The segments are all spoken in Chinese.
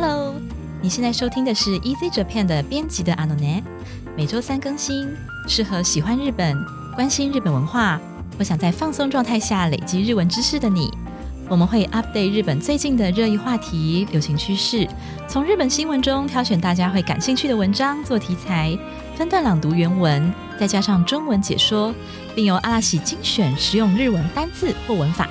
Hello，你现在收听的是 Easy Japan 的编辑的阿诺奈，每周三更新，适合喜欢日本、关心日本文化或想在放松状态下累积日文知识的你。我们会 update 日本最近的热议话题、流行趋势，从日本新闻中挑选大家会感兴趣的文章做题材，分段朗读原文，再加上中文解说，并由阿拉喜精选实用日文单字或文法，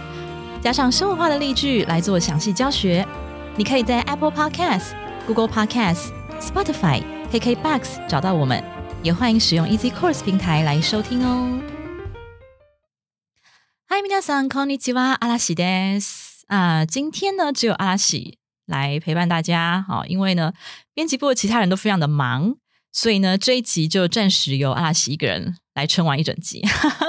加上生活化的例句来做详细教学。你可以在 Apple Podcast、Google Podcast、Spotify、KKBox 找到我们，也欢迎使用 Easy Course 平台来收听哦。嗨，皆さんこんにちは、阿拉西です。啊，今天呢，只有阿拉西来陪伴大家。好，因为呢，编辑部的其他人都非常的忙，所以呢，这一集就暂时由阿拉西一个人来撑完一整集。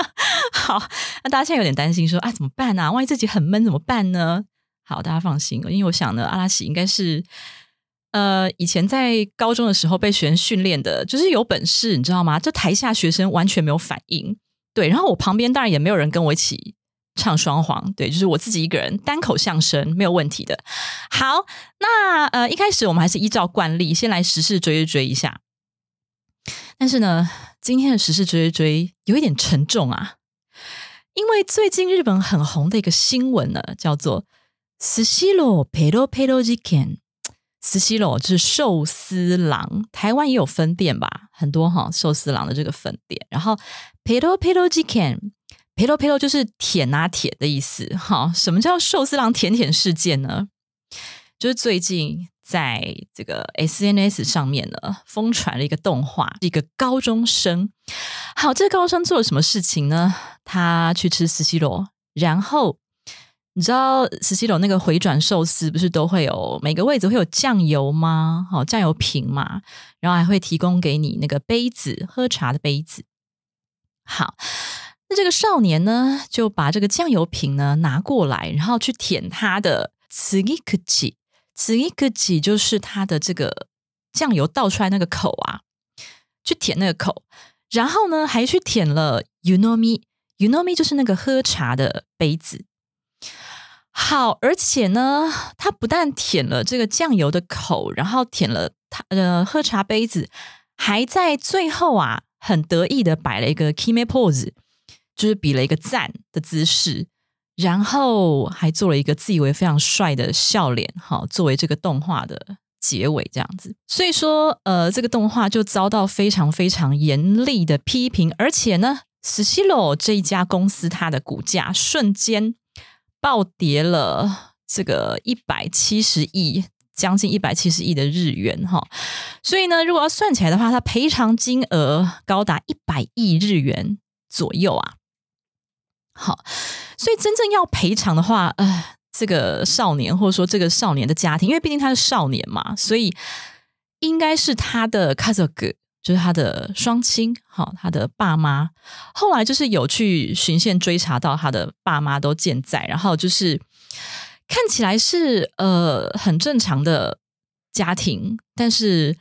好，那大家现在有点担心，说啊，怎么办呢？万一这集很闷怎么办呢？ 好，大家放心，因为我想呢，阿拉西应该是呃，以前在高中的时候被学生训练的，就是有本事，你知道吗？这台下学生完全没有反应，对，然后我旁边当然也没有人跟我一起唱双簧，对，就是我自己一个人单口相声，没有问题的。好，那呃，一开始我们还是依照惯例，先来时事追一追一下。但是呢，今天的时事追一追有一点沉重啊，因为最近日本很红的一个新闻呢，叫做。斯西罗佩罗佩罗事件，斯西罗就是寿司郎，台湾也有分店吧，很多哈寿司郎的这个分店。然后佩罗佩罗事件，佩罗佩罗就是舔拿铁的意思。哈，什么叫寿司郎舔舔事件呢？就是最近在这个 SNS 上面呢，疯传了一个动画，一个高中生。好，这个高中生做了什么事情呢？他去吃斯西罗，然后。你知道十七楼那个回转寿司不是都会有每个位置会有酱油吗？好，酱油瓶嘛，然后还会提供给你那个杯子喝茶的杯子。好，那这个少年呢就把这个酱油瓶呢拿过来，然后去舔他的此一克吉，此一克吉就是他的这个酱油倒出来那个口啊，去舔那个口，然后呢还去舔了 you know me，you know me 就是那个喝茶的杯子。好，而且呢，他不但舔了这个酱油的口，然后舔了他呃喝茶杯子，还在最后啊，很得意的摆了一个 kime pose，就是比了一个赞的姿势，然后还做了一个自以为非常帅的笑脸，好，作为这个动画的结尾，这样子。所以说，呃，这个动画就遭到非常非常严厉的批评，而且呢 s s i l o 这一家公司它的股价瞬间。暴跌了这个一百七十亿，将近一百七十亿的日元哈，所以呢，如果要算起来的话，它赔偿金额高达一百亿日元左右啊。好，所以真正要赔偿的话，呃，这个少年或者说这个少年的家庭，因为毕竟他是少年嘛，所以应该是他的 cousin。就是他的双亲，好，他的爸妈后来就是有去循线追查到他的爸妈都健在，然后就是看起来是呃很正常的家庭，但是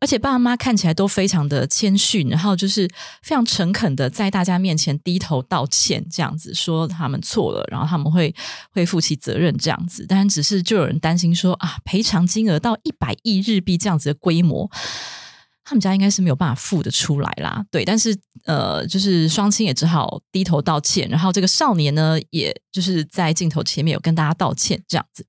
而且爸爸妈妈看起来都非常的谦逊，然后就是非常诚恳的在大家面前低头道歉，这样子说他们错了，然后他们会会负起责任这样子，但只是就有人担心说啊，赔偿金额到一百亿日币这样子的规模。他们家应该是没有办法付得出来啦，对，但是呃，就是双亲也只好低头道歉，然后这个少年呢，也就是在镜头前面有跟大家道歉这样子。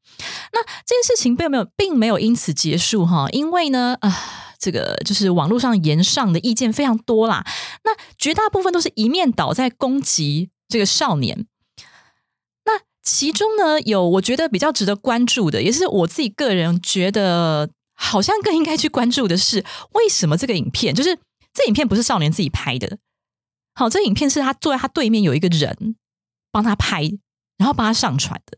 那这件事情并没有并没有因此结束哈，因为呢，啊，这个就是网络上言上的意见非常多啦，那绝大部分都是一面倒在攻击这个少年。那其中呢，有我觉得比较值得关注的，也是我自己个人觉得。好像更应该去关注的是，为什么这个影片就是这影片不是少年自己拍的？好，这影片是他坐在他对面有一个人帮他拍，然后帮他上传的。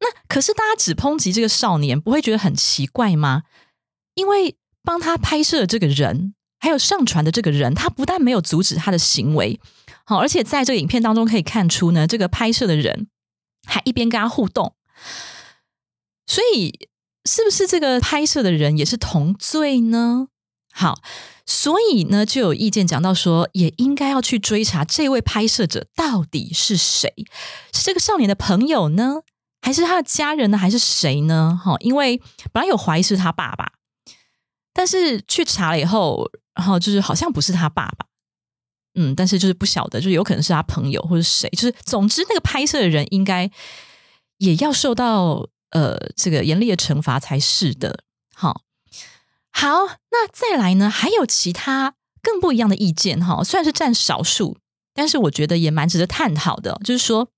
那可是大家只抨击这个少年，不会觉得很奇怪吗？因为帮他拍摄的这个人，还有上传的这个人，他不但没有阻止他的行为，好，而且在这个影片当中可以看出呢，这个拍摄的人还一边跟他互动，所以。是不是这个拍摄的人也是同罪呢？好，所以呢，就有意见讲到说，也应该要去追查这位拍摄者到底是谁，是这个少年的朋友呢，还是他的家人呢？还是谁呢？哈，因为本来有怀疑是他爸爸，但是去查了以后，然后就是好像不是他爸爸。嗯，但是就是不晓得，就有可能是他朋友或者谁。就是总之，那个拍摄的人应该也要受到呃这个严厉的惩罚才是的。好，好，那再来呢？还有其他更不一样的意见哈，虽然是占少数，但是我觉得也蛮值得探讨的。就是说。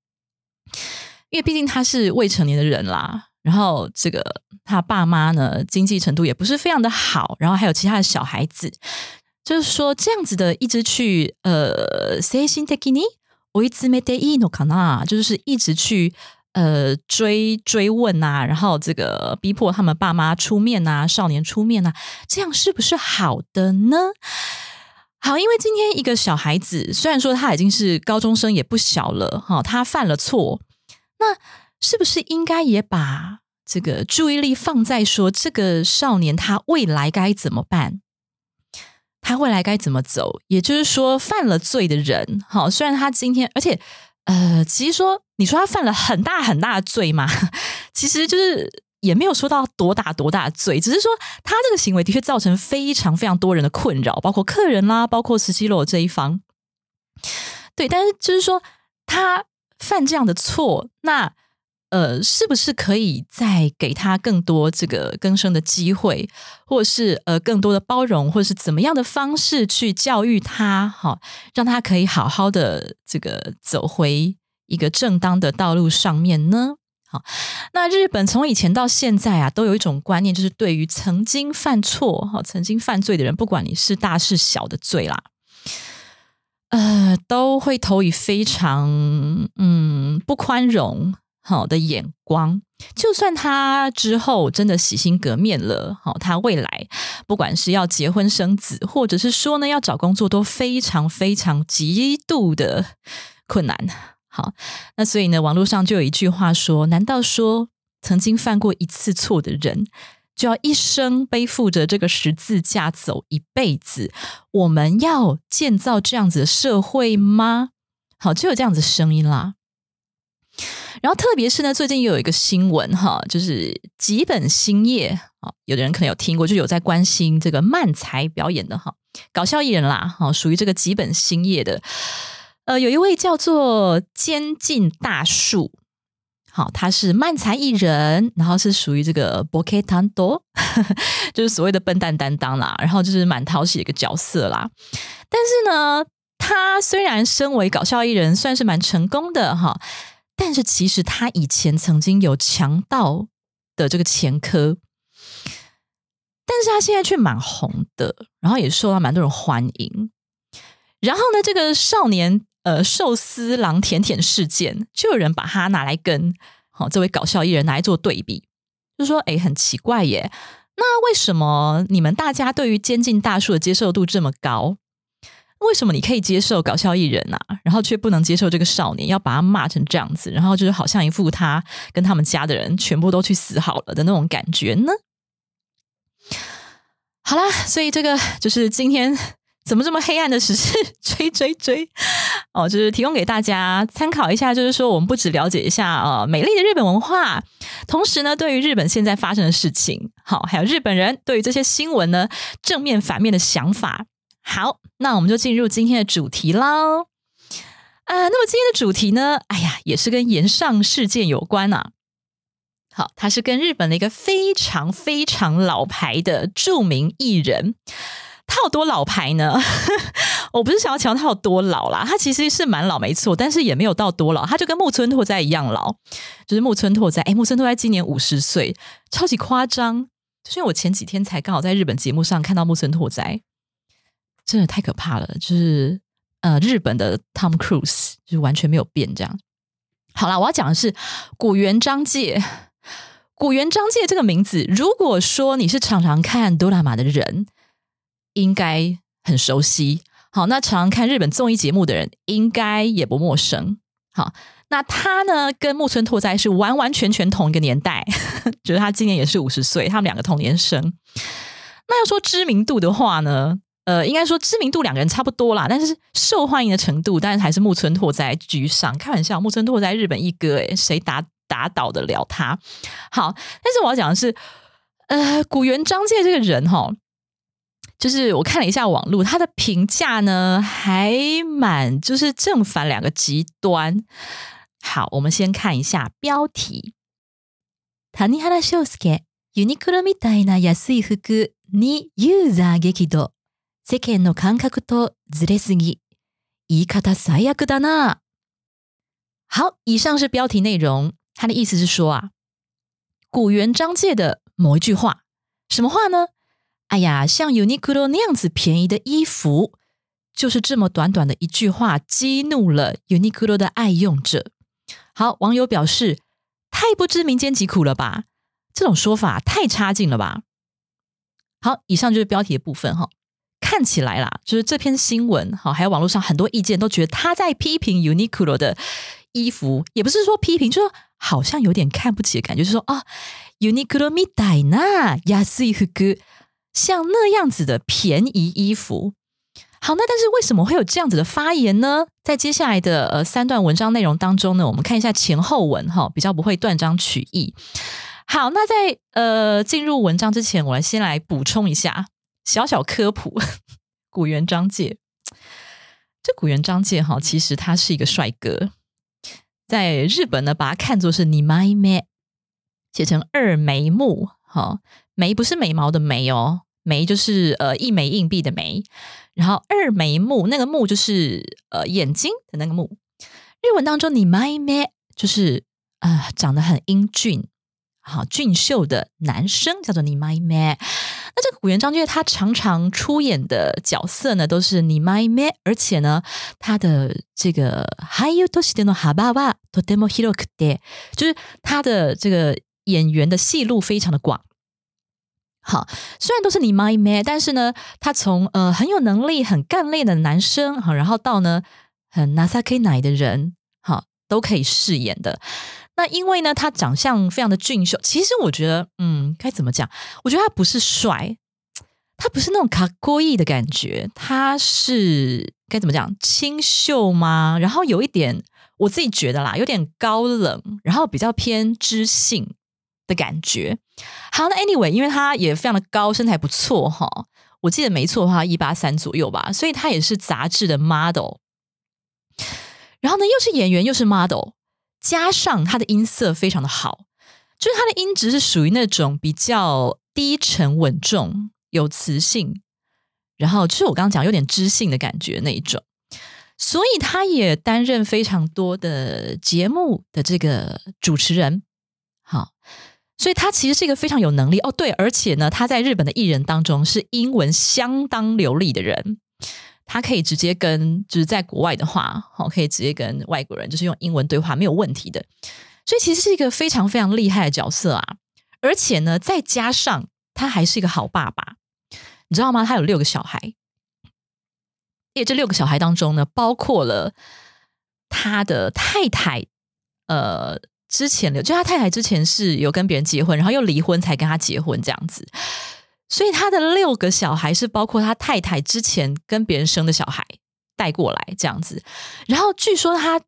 因为毕竟他是未成年的人啦，然后这个他爸妈呢经济程度也不是非常的好，然后还有其他的小孩子，就是说这样子的一直去呃，say 心 take 你，我一直没得意 no 可能，就是一直去呃追追问啊，然后这个逼迫他们爸妈出面啊，少年出面啊，这样是不是好的呢？好，因为今天一个小孩子，虽然说他已经是高中生，也不小了哈，他犯了错。那是不是应该也把这个注意力放在说这个少年他未来该怎么办？他未来该怎么走？也就是说，犯了罪的人，好，虽然他今天，而且，呃，其实说你说他犯了很大很大的罪嘛，其实就是也没有说到多大多大的罪，只是说他这个行为的确造成非常非常多人的困扰，包括客人啦，包括十七楼这一方。对，但是就是说他。犯这样的错，那呃，是不是可以再给他更多这个更生的机会，或是呃更多的包容，或者是怎么样的方式去教育他，哈，让他可以好好的这个走回一个正当的道路上面呢？好，那日本从以前到现在啊，都有一种观念，就是对于曾经犯错、哈曾经犯罪的人，不管你是大是小的罪啦。呃，都会投以非常嗯不宽容好的眼光。就算他之后真的洗心革面了，好，他未来不管是要结婚生子，或者是说呢要找工作，都非常非常极度的困难。好，那所以呢，网络上就有一句话说：难道说曾经犯过一次错的人？就要一生背负着这个十字架走一辈子？我们要建造这样子的社会吗？好，就有这样子声音啦。然后，特别是呢，最近又有一个新闻哈，就是吉本兴业啊，有的人可能有听过，就有在关心这个漫才表演的哈，搞笑艺人啦，哈，属于这个吉本兴业的。呃，有一位叫做监禁大树。好，他是漫才艺人，然后是属于这个 Boke Tando，就是所谓的笨蛋担当啦，然后就是蛮讨喜的一个角色啦。但是呢，他虽然身为搞笑艺人，算是蛮成功的哈，但是其实他以前曾经有强盗的这个前科，但是他现在却蛮红的，然后也受到蛮多人欢迎。然后呢，这个少年。呃，寿司郎甜甜事件，就有人把它拿来跟好这位搞笑艺人拿来做对比，就说：“哎，很奇怪耶，那为什么你们大家对于监禁大树的接受度这么高？为什么你可以接受搞笑艺人啊，然后却不能接受这个少年，要把他骂成这样子，然后就是好像一副他跟他们家的人全部都去死好了的那种感觉呢？”好啦，所以这个就是今天。怎么这么黑暗的时事追追追哦，就是提供给大家参考一下。就是说，我们不只了解一下呃美丽的日本文化，同时呢，对于日本现在发生的事情，好，还有日本人对于这些新闻呢正面反面的想法。好，那我们就进入今天的主题喽。啊，那么今天的主题呢，哎呀，也是跟岩上事件有关啊。好，他是跟日本的一个非常非常老牌的著名艺人。他有多老牌呢？我不是想要强调他有多老啦，他其实是蛮老，没错，但是也没有到多老，他就跟木村拓哉一样老，就是木村拓哉。哎，木村拓哉今年五十岁，超级夸张。就是因为我前几天才刚好在日本节目上看到木村拓哉，真的太可怕了。就是呃，日本的 Tom Cruise 就是完全没有变这样。好了，我要讲的是古原章介。古原章介这个名字，如果说你是常常看哆啦 A 的人。应该很熟悉。好，那常常看日本综艺节目的人应该也不陌生。好，那他呢，跟木村拓哉是完完全全同一个年代，觉得他今年也是五十岁，他们两个同年生。那要说知名度的话呢，呃，应该说知名度两个人差不多啦，但是受欢迎的程度，但是还是木村拓哉居上。开玩笑，木村拓哉日本一哥，诶谁打 打倒得了他。好，但是我要讲的是，呃，古元章介这个人哈，就是我看了一下网络，他的评价呢还蛮就是正反两个极端。好，我们先看一下标题：谷原秀介、ユニクロみたいな安い服にユーザー激怒。 世間の感覚とずれすぎ。言い方最悪だな。好，以上是标题内容。他的意思是说啊，古元章介的某一句话，什么话呢？哎呀，像 Uniqlo 那样子便宜的衣服，就是这么短短的一句话，激怒了 Uniqlo 的爱用者。好，网友表示，太不知民间疾苦了吧？这种说法太差劲了吧？好，以上就是标题的部分哈。 看起来啦，就是这篇新闻好，还有网络上很多意见都觉得他在批评 Uniqlo 的衣服，也不是说批评，就是好像有点看不起的感觉，就是说啊，Uniqlo みたいな安い服，像那样子的便宜衣服。好，那但是为什么会有这样子的发言呢？在接下来的呃三段文章内容当中呢，我们看一下前后文哈，比较不会断章取义。好，那在呃进入文章之前，我来先来补充一下 小小科普：古元章介。这古元章介哈，其实他是一个帅哥，在日本呢，把他看作是你妹妹，写成二眉目，哈，眉不是眉毛的眉哦，眉就是呃一枚硬币的眉。然后二眉目，那个目就是呃眼睛的那个目。日文当中，你 my man 就是啊长得很英俊、好俊秀的男生，叫做你。那这个古元章介他常常出演的角色呢，都是你 my man，而且呢，他的这个俳優としての幅はとても広くて，就是他的这个演员的戏路非常的广。好，虽然都是你 my man，但是呢，他从呃很有能力、很干练的男生，好，然后到呢很 nasaki 奶的人，好，都可以饰演的。那因为呢，他长相非常的俊秀，其实我觉得，嗯，该怎么讲？我觉得他不是帅， 他不是那种卡过意的感觉，他是该怎么讲？清秀吗？然后有一点，我自己觉得啦，有点高冷，然后比较偏知性。的感觉，好，那 anyway，因为他也非常的高，身材不错哈，我记得没错的话，一八三左右吧，所以他也是杂志的 model。然后呢，又是演员又是 model，加上他的音色非常的好，就是他的音质是属于那种比较低沉稳重、有磁性，然后就是我刚刚讲有点知性的感觉那一种，所以他也担任非常多的节目的这个主持人，好。所以他其实是一个非常有能力哦，对，而且呢，他在日本的艺人当中是英文相当流利的人，他可以直接跟就是在国外的话，好，可以直接跟外国人就是用英文对话没有问题的，所以其实是一个非常非常厉害的角色啊，而且呢，再加上他还是一个好爸爸，你知道吗？他有六个小孩，也这六个小孩当中呢，包括了他的太太，呃。之前的就他太太之前是有跟别人结婚，然后又离婚才跟他结婚这样子，所以他的六个小孩是包括他太太之前跟别人生的小孩带过来这样子。然后据说他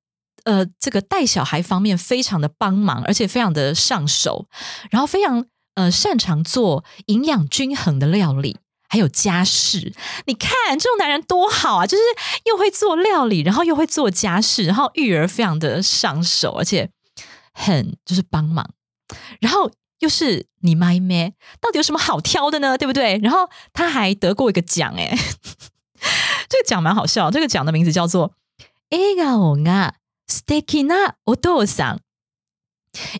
呃这个带小孩方面非常的帮忙，而且非常的上手，然后非常呃擅长做营养均衡的料理，还有家事。你看这种男人多好啊，就是又会做料理，然后又会做家事，然后育儿非常的上手，而且。很就是帮忙，然后又是你妈咩？到底有什么好挑的呢？对不对？然后他还得过一个奖，哎，这个奖蛮好笑。这个奖的名字叫做“笑顔が素敵なお父さん”。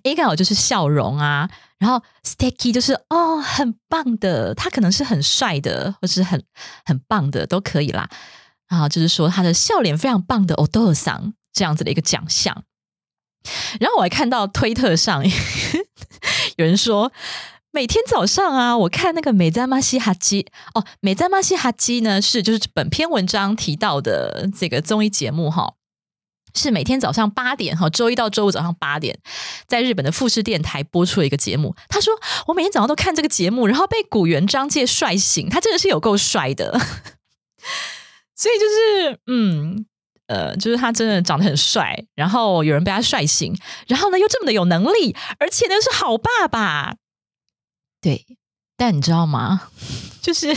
笑顔就是笑容啊， 然后 sticky 就是哦，很棒的。他可能是很帅的，或是很很棒的，都可以啦。然后就是说他的笑脸非常棒的お父さん这样子的一个奖项。然后我还看到推特上有人说，每天早上啊，我看那个美赞玛西哈基哦，美赞玛西哈基呢是就是本篇文章提到的这个综艺节目哈， 是每天早上八点哈，周一到周五早上八点，在日本的富士电台播出了一个节目。他说我每天早上都看这个节目，然后被古元章介帅醒，他真的是有够帅的，所以就是嗯。呃，就是他真的长得很帅，然后有人被他帅醒，然后呢又这么的有能力，而且呢是好爸爸。对，但你知道吗？就是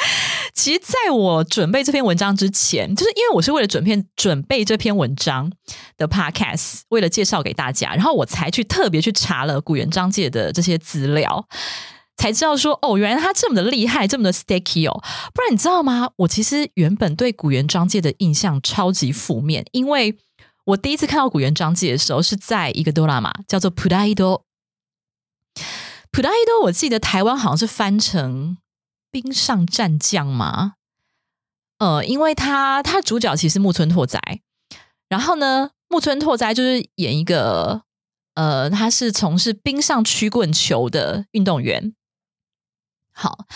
其实在我准备这篇文章之前，就是因为我是为了准备准备这篇文章的 podcast，为了介绍给大家，然后我才去特别去查了古元章界的这些资料。才知道说哦，原来他这么的厉害，这么的 sticky 哦。不然你知道吗？我其实原本对古元章界的印象超级负面，因为我第一次看到古元章界的时候是在一个哆啦嘛叫做普拉伊多。普拉伊多，我记得台湾好像是翻成冰上战将嘛。呃，因为他他主角其实木村拓哉，然后呢，木村拓哉就是演一个呃，他是从事冰上曲棍球的运动员。好，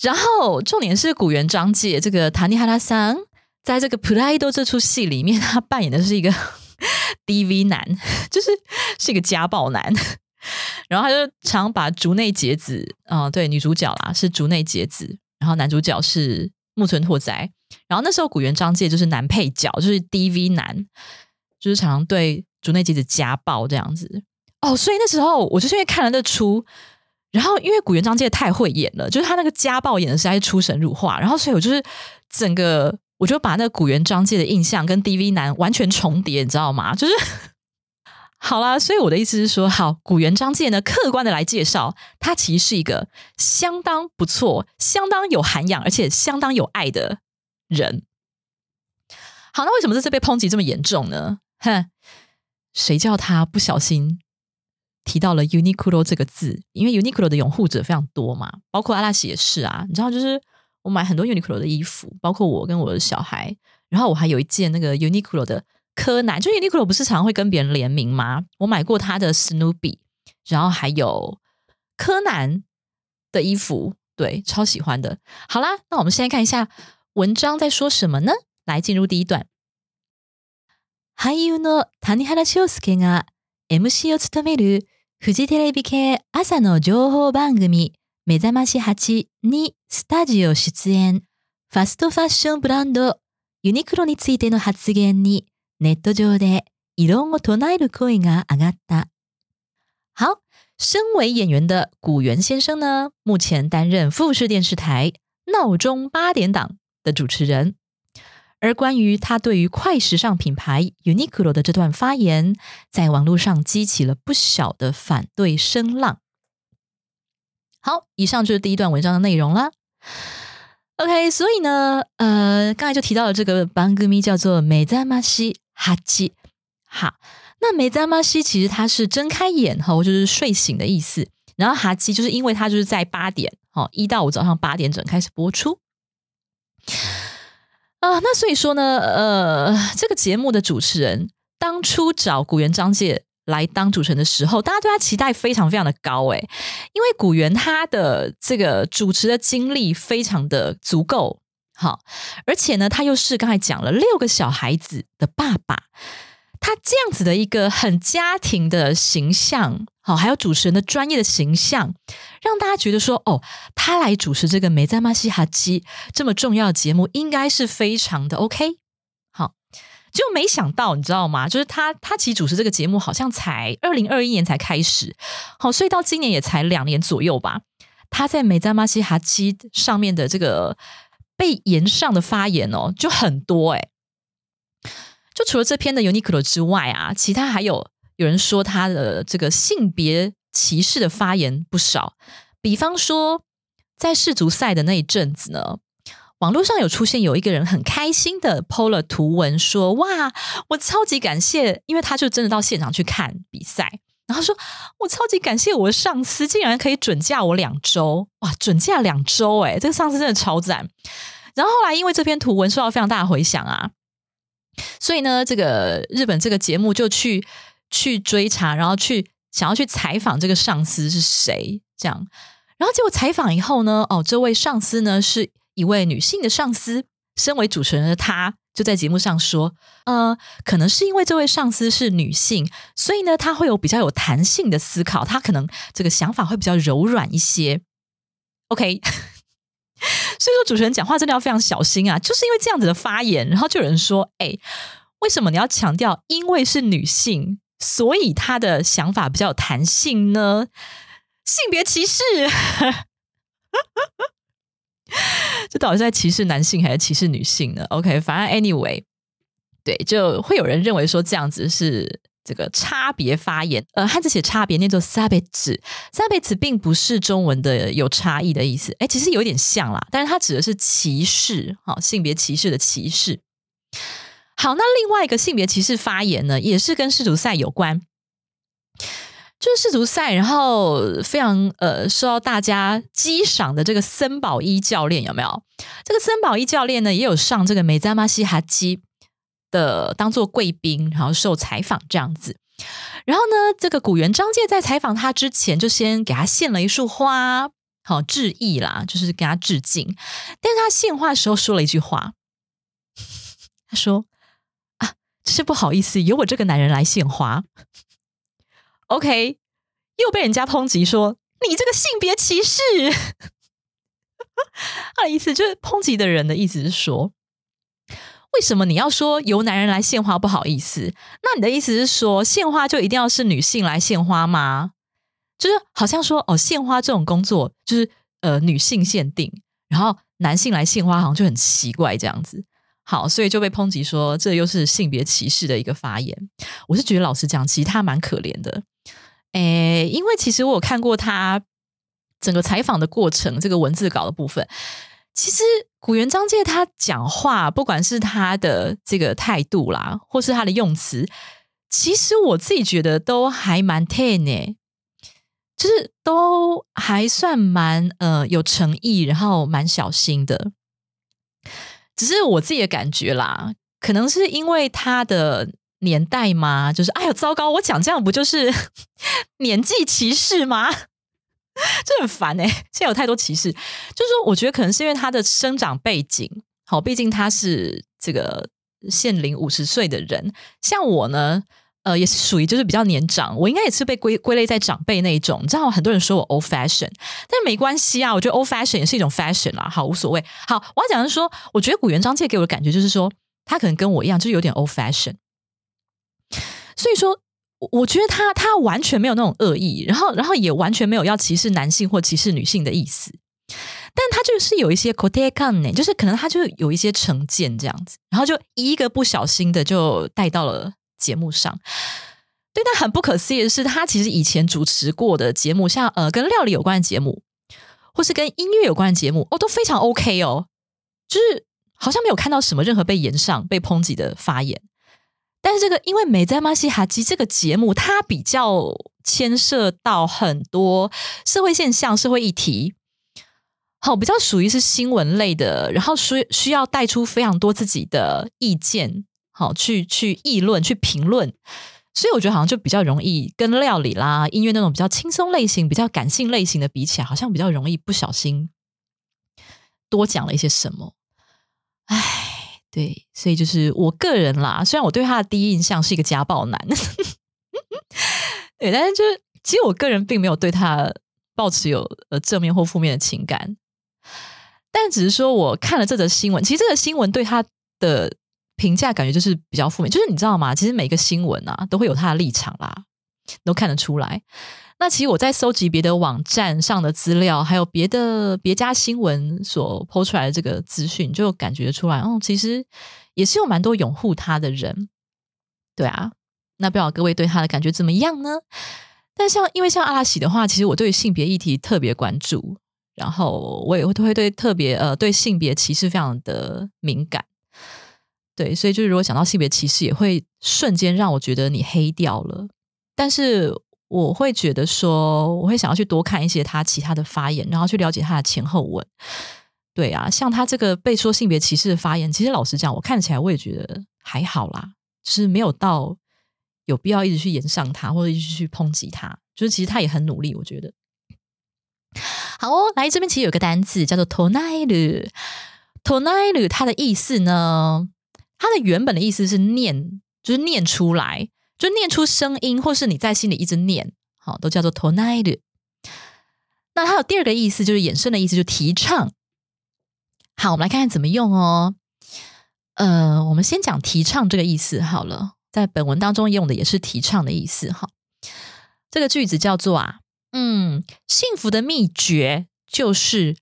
然后重点是古元章介这个塔尼哈拉桑，在这个普拉伊多这出戏里面，他扮演的是一个 DV 男，就是是一个家暴男。然后他就常把竹内结子啊，对，女主角啦是竹内结子，然后男主角是木村拓哉。然后那时候古元章介就是男配角，就是 DV 男，就是常常对竹内结子家暴这样子。哦，所以那时候我就是因为看了那出。然后，因为古元章介太会演了，就是他那个家暴演的实在是出神入化。然后，所以我就是整个，我就把那个古元章介的印象跟 DV 男完全重叠，你知道吗？就是好啦，所以我的意思是说，好，古元章介呢，客观的来介绍，他其实是一个相当不错、相当有涵养，而且相当有爱的人。好，那为什么这次被抨击这么严重呢？哼，谁叫他不小心？提到了 Uniqlo 这个字，因为 Uniqlo 的拥护者非常多嘛，包括阿拉西也是啊。你知道，就是我买很多 Uniqlo 的衣服，包括我跟我的小孩。然后我还有一件那个 Uniqlo 的柯南，就 Uniqlo 不是常会跟别人联名吗？我买过他的 Snoopy，然后还有柯南的衣服，对，超喜欢的。好啦，那我们现在看一下文章在说什么呢？来进入第一段。俳優の谷原章介が MC を務めるフジテレビ系朝の情報番組目覚まし8にスタジオ出演。ファストファッションブランドユニクロについての発言に ネット上で異論を唱える声が上がった。好，身为演员的古元先生呢，目前担任富士电视台闹钟八点档的主持人。而关于他对于快时尚品牌 Uniqlo 的这段发言，在网络上激起了不小的反对声浪。好，以上就是第一段文章的内容啦。OK，所以呢，呃，刚才就提到了这个番歌咪叫做“美赞玛西 哈基”。好，那“梅赞玛西”其实它是睁开眼后就是睡醒的意思，然后“哈基”就是因为它就是在八点，哦，一到五早上八点整开始播出。啊，那所以说呢，呃，这个节目的主持人当初找古元张介来当主持人的时候，大家对他期待非常非常的高诶，因为古元他的这个主持的经历非常的足够好，而且呢，他又是刚才讲了六个小孩子的爸爸。他这样子的一个很家庭的形象，好，还有主持人的专业的形象，让大家觉得说，哦，他来主持这个《美赞马西哈基》这么重要的节目，应该是非常的 OK。好，就没想到，你知道吗？就是他，他其实主持这个节目好像才二零二一年才开始，好，所以到今年也才两年左右吧。他在《美赞马西哈基》上面的这个被延上的发言哦，就很多哎。就除了这篇的 Uniqlo 之外啊，其他还有有人说他的这个性别歧视的发言不少。比方说，在世足赛的那一阵子呢，网络上有出现有一个人很开心的 PO 了图文，说：“哇，我超级感谢，因为他就真的到现场去看比赛，然后说我超级感谢我的上司，竟然可以准假我两周，哇，准假两周，哎，这个上司真的超赞。然后后来因为这篇图文受到非常大的回响啊。”所以呢，这个日本这个节目就去去追查，然后去想要去采访这个上司是谁，这样，然后结果采访以后呢，哦，这位上司呢是一位女性的上司，身为主持人的她就在节目上说，呃，可能是因为这位上司是女性，所以呢，她会有比较有弹性的思考，她可能这个想法会比较柔软一些。OK。所以说主持人讲话真的要非常小心啊！就是因为这样子的发言，然后就有人说：“哎，为什么你要强调因为是女性，所以她的想法比较有弹性呢？性别歧视，这到底是在歧视男性还是歧视女性呢？”OK，反正 anyway，对，就会有人认为说这样子是。这个差别发言，呃，汉字写差别念作“差别子”，“差别子”并不是中文的有差异的意思，哎，其实有点像啦，但是它指的是歧视，好，性别歧视的歧视。好，那另外一个性别歧视发言呢，也是跟世足赛有关，就是世足赛，然后非常呃受到大家激赏的这个森保一教练有没有？这个森保一教练呢，也有上这个美赞马西哈基。的当做贵宾，然后受采访这样子。然后呢，这个古元张介在采访他之前，就先给他献了一束花，好致意啦，就是给他致敬。但是他献花的时候说了一句话，他说：“啊，真是不好意思，由我这个男人来献花。”OK，又被人家抨击说你这个性别歧视。他的意思就是抨击的人的意思是说。为什么你要说由男人来献花不好意思？那你的意思是说献花就一定要是女性来献花吗？就是好像说哦，献花这种工作就是呃女性限定，然后男性来献花好像就很奇怪这样子。好，所以就被抨击说这又是性别歧视的一个发言。我是觉得老实讲，其实他蛮可怜的。诶，因为其实我有看过他整个采访的过程，这个文字稿的部分。其实古元章介他讲话，不管是他的这个态度啦，或是他的用词，其实我自己觉得都还蛮 ten 呢，就是都还算蛮呃有诚意，然后蛮小心的。只是我自己的感觉啦，可能是因为他的年代嘛，就是哎呦糟糕，我讲这样不就是 年纪歧视吗？这很烦哎！现在有太多歧视，就是说，我觉得可能是因为他的生长背景，好，毕竟他是这个现龄五十岁的人，像我呢，呃，也是属于就是比较年长，我应该也是被归归类在长辈那一种。你知道，很多人说我 old fashion，但没关系啊，我觉得 old fashion 也是一种 fashion 啦，好，无所谓。好，我要讲的是说，我觉得古元章介给我的感觉就是说，他可能跟我一样，就是有点 old fashion，所以说。我觉得他他完全没有那种恶意，然后然后也完全没有要歧视男性或歧视女性的意思，但他就是有一些 c o t e c a n 就是可能他就有一些成见这样子，然后就一个不小心的就带到了节目上。对，但很不可思议的是，他其实以前主持过的节目，像呃跟料理有关的节目，或是跟音乐有关的节目，哦都非常 OK 哦，就是好像没有看到什么任何被延上、被抨击的发言。但是这个，因为《美在马西哈基》这个节目，它比较牵涉到很多社会现象、社会议题，好，比较属于是新闻类的，然后需需要带出非常多自己的意见，好，去去议论、去评论，所以我觉得好像就比较容易跟料理啦、音乐那种比较轻松类型、比较感性类型的比起来，好像比较容易不小心多讲了一些什么，唉。对，所以就是我个人啦。虽然我对他的第一印象是一个家暴男，对，但是就是其实我个人并没有对他抱持有呃正面或负面的情感。但只是说我看了这则新闻，其实这个新闻对他的评价感觉就是比较负面。就是你知道吗？其实每个新闻啊都会有他的立场啦，都看得出来。那其实我在搜集别的网站上的资料，还有别的别家新闻所抛出来的这个资讯，就感觉出来，哦，其实也是有蛮多拥护他的人，对啊。那不知道各位对他的感觉怎么样呢？但像因为像阿拉喜的话，其实我对性别议题特别关注，然后我也会会对特别呃对性别歧视非常的敏感，对，所以就是如果想到性别歧视，也会瞬间让我觉得你黑掉了，但是。我会觉得说，我会想要去多看一些他其他的发言，然后去了解他的前后文。对啊，像他这个被说性别歧视的发言，其实老实讲，我看起来我也觉得还好啦，就是没有到有必要一直去言上他，或者一直去抨击他。就是其实他也很努力，我觉得。好哦，来这边其实有个单字叫做 “tonailu”，“tonailu” 它的意思呢，它的原本的意思是念，就是念出来。就念出声音，或是你在心里一直念，好，都叫做 tonight。那它有第二个意思，就是衍生的意思，就提倡。好，我们来看看怎么用哦。呃，我们先讲提倡这个意思好了，在本文当中用的也是提倡的意思哈。这个句子叫做啊，嗯，幸福的秘诀就是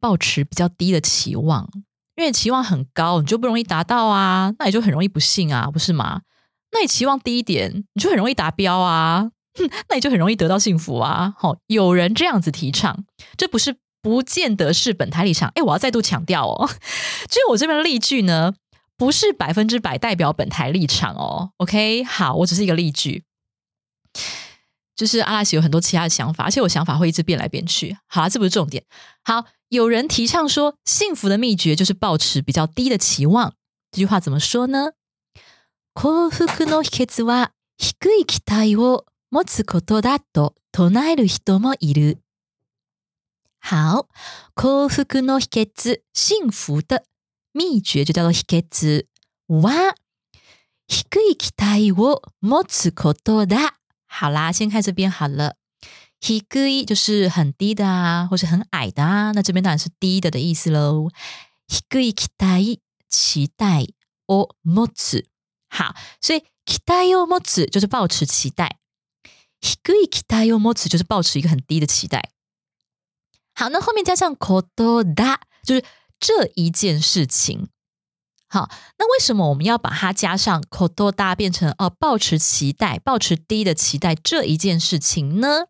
保持比较低的期望，因为期望很高，你就不容易达到啊，那你就很容易不幸啊，不是吗？那你期望低一点，你就很容易达标啊，那你就很容易得到幸福啊。好，有人这样子提倡，这不是。不见得是本台立场。哎，我要再度强调哦，就我这边的例句呢，不是百分之百代表本台立场哦。OK，好，我只是一个例句，就是阿拉西有很多其他的想法，而且我想法会一直变来变去。好了，这不是重点。好，有人提倡说，幸福的秘诀就是保持比较低的期望。这句话怎么说呢？幸福の秘訣は低い期待を持つことだと唱える人もいる。好，幸福の秘訣，幸福的秘诀就叫做秘訣。哇，低い期待を持つことだ。好啦，先看这边好了。低い就是很低的啊，或是很矮的啊。那这边当然是低的的意思喽。低い期待，期待を持つ。好，所以期待を持つ就是保持期待。低い期待を持つ就是保持一个很低的期待。好，那后面加上 koto da，就是这一件事情。好，那为什么我们要把它加上 koto da，变成哦，保持期待，保持低的期待这一件事情呢？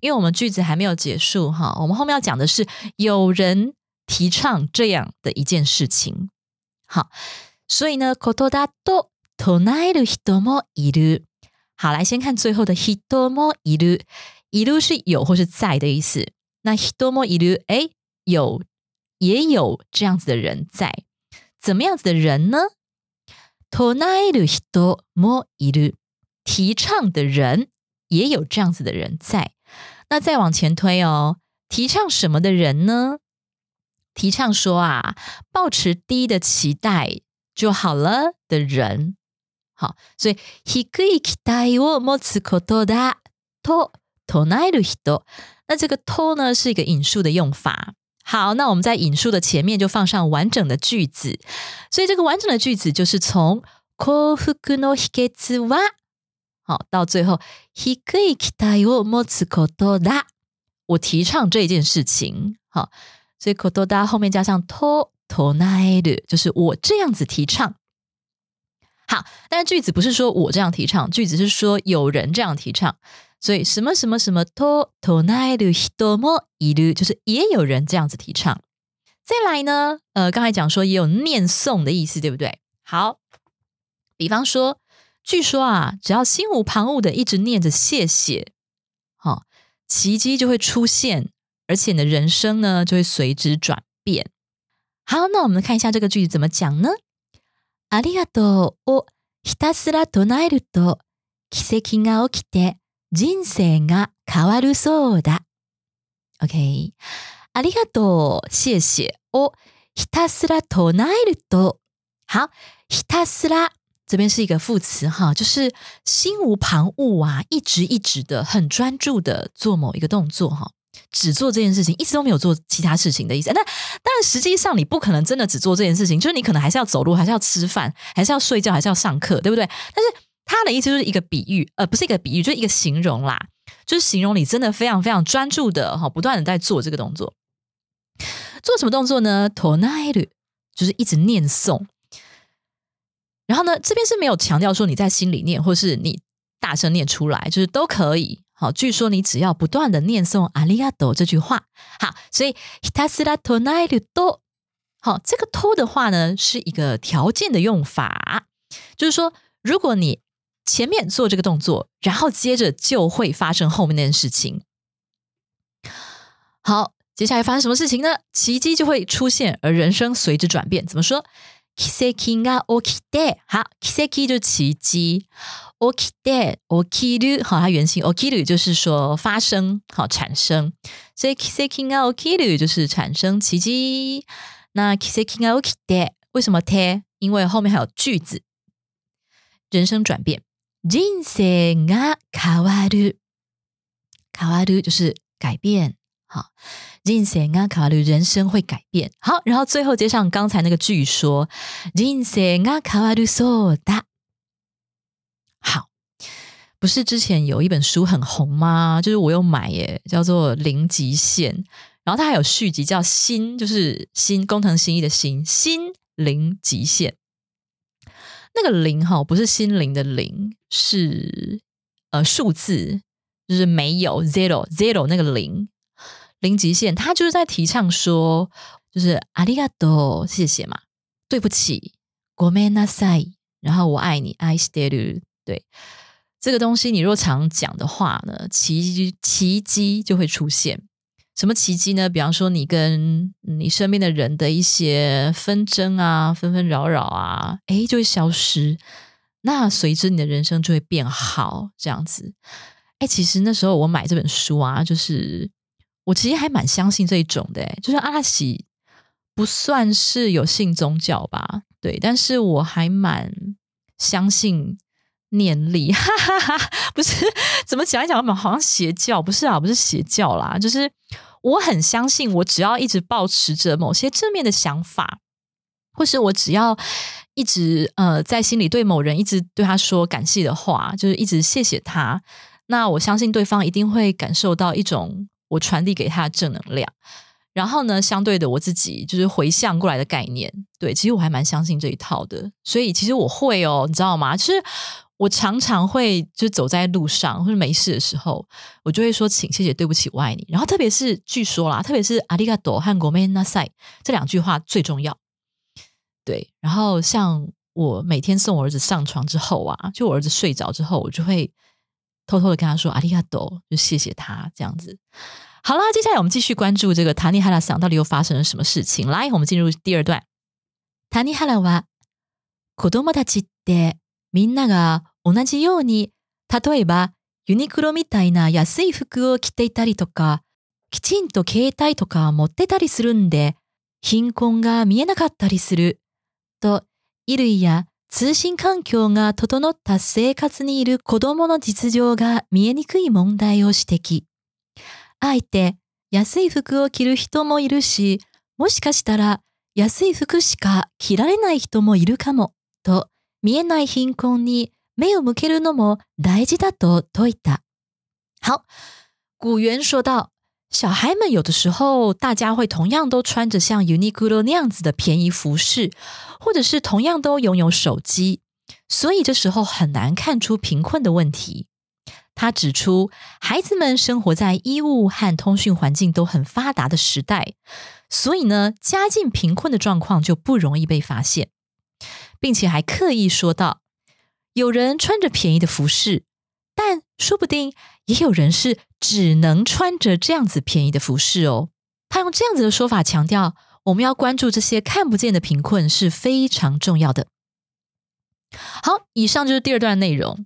因为我们句子还没有结束哈，我们后面要讲的是有人提倡这样的一件事情。好，所以呢 ，koto da do tonaeru hitomo iru。好，来先看最后的 hitomo iru，iru 是有或是在的意思。那多么一路哎，有也有这样子的人在，怎么样子的人呢？唱える人もいる，提倡的人也有这样子的人在。那再往前推哦，提倡什么的人呢？提倡说啊，保持低的期待就好了的人。 好，所以低い期待を持つことだと唱える人。那这个托呢是一个引述的用法。好，那我们在引述的前面就放上完整的句子，所以这个完整的句子就是从幸福の秘訣は好到最后低い期待を持つことだ。我提倡这一件事情，好，所以ことだ后面加上と唱える，就是我这样子提倡。 好，但是句子不是说我这样提倡，句子是说有人这样提倡。所以什么什么什么と唱える人もいる，就是也有人这样子提倡。再来呢，呃，刚才讲说也有念诵的意思，对不对？好，比方说，据说啊，只要心无旁骛的一直念着谢谢，好，奇迹就会出现，而且你的人生呢就会随之转变。好，那我们看一下这个句子怎么讲呢？ ありがとうをひたすら唱えると奇跡が起きて。人生が変わるそうだ。OK，ありがとう、谢谢。をひたすら唱えると，好，ひたすら这边是一个副词哈，就是心无旁骛啊，一直一直的很专注的做某一个动作哈，只做这件事情，一直都没有做其他事情的意思。那当然，实际上你不可能真的只做这件事情，就是你可能还是要走路，还是要吃饭，还是要睡觉，还是要上课，对不对？但是。他的意思就是一个比喻，呃，不是一个比喻，就是一个形容啦，就是形容你真的非常非常专注的哈，不断的在做这个动作。做什么动作呢？tonight 就是一直念诵。然后呢，这边是没有强调说你在心里念，或是你大声念出来，就是都可以。好，据说你只要不断的念诵阿里亚多这句话，好，所以 hitasra t o n a i do，好，这个 to 的话呢，是一个条件的用法，就是说如果你前面做这个动作，然后接着就会发生后面那件事情。好，接下来发生什么事情呢？奇迹就会出现，而人生随之转变。怎么说 奇跡が起きて，好，奇跡就是奇迹。起きて、起きる，好，它原型起きる就是说发生，好，产生。所以奇跡が起きる就是产生奇迹。那奇跡が起きて，为什么て？因为后面还有句子，人生转变。人生が変わる，変わる就是改变。 好，人生啊，考虑人生会改变。好，然后最后接上刚才那个句说，人生啊，考虑说的。好，不是之前有一本书很红吗？就是我有买耶，叫做《零极限》，然后它还有续集叫《心》，就是心工藤新一的新新零极限。那个零哈，不是心灵的零，是呃数字，就是没有 zero zero 那个零。零极限，他就是在提倡说，就是阿里嘎多，谢谢嘛，对不起，国美那塞，然后我爱你，I still 对这个东西，你若常讲的话呢，奇奇迹就会出现。什么奇迹呢？比方说，你跟你身边的人的一些纷争啊，纷纷扰扰啊，诶，就会消失。那随之你的人生就会变好，这样子。哎，其实那时候我买这本书啊，就是。我其实还蛮相信这一种的，就是阿拉西不算是有信宗教吧，对，但是我还蛮相信念力，哈哈哈，不是怎么讲一讲，好像邪教，不是啊，不是邪教啦，就是我很相信，我只要一直保持着某些正面的想法，或是我只要一直呃在心里对某人一直对他说感谢的话，就是一直谢谢他，那我相信对方一定会感受到一种。我传递给他的正能量，然后呢，相对的，我自己就是回向过来的概念。对，其实我还蛮相信这一套的，所以其实我会哦，你知道吗？就是我常常会就走在路上或者没事的时候，我就会说请、谢谢、对不起、我爱你。然后特别是据说啦，特别是阿里嘎多和国美那塞这两句话最重要。对，然后像我每天送我儿子上床之后啊，就我儿子睡着之后，我就会。偷偷的跟他说阿里嘎多，就谢谢他这样子。好啦，接下来我们继续关注这个塔尼哈拉桑到底又发生了什么事情？来，我们进入第二段。塔尼哈拉は子供たちってみんなが同じように、例えばユニクロみたいな安い服を着ていたりとか、きちんと携帯とか持ってたりするんで、貧困が見えなかったりすると、衣類や通信環境が整った生活にいる子供の実情が見えにくい問題を指摘。あえて安い服を着る人もいるし、もしかしたら安い服しか着られない人もいるかも、と見えない貧困に目を向けるのも大事だと説いた。好，古元说到，小孩们有的时候，大家会同样都穿着像 Uniqlo 那样子的便宜服饰，或者是同样都拥有手机，所以这时候很难看出贫困的问题。他指出，孩子们生活在衣物和通讯环境都很发达的时代，所以呢，家境贫困的状况就不容易被发现，并且还刻意说到，有人穿着便宜的服饰。但说不定也有人是只能穿着这样子便宜的服饰哦。他用这样子的说法强调，我们要关注这些看不见的贫困是非常重要的。好，以上就是第二段内容。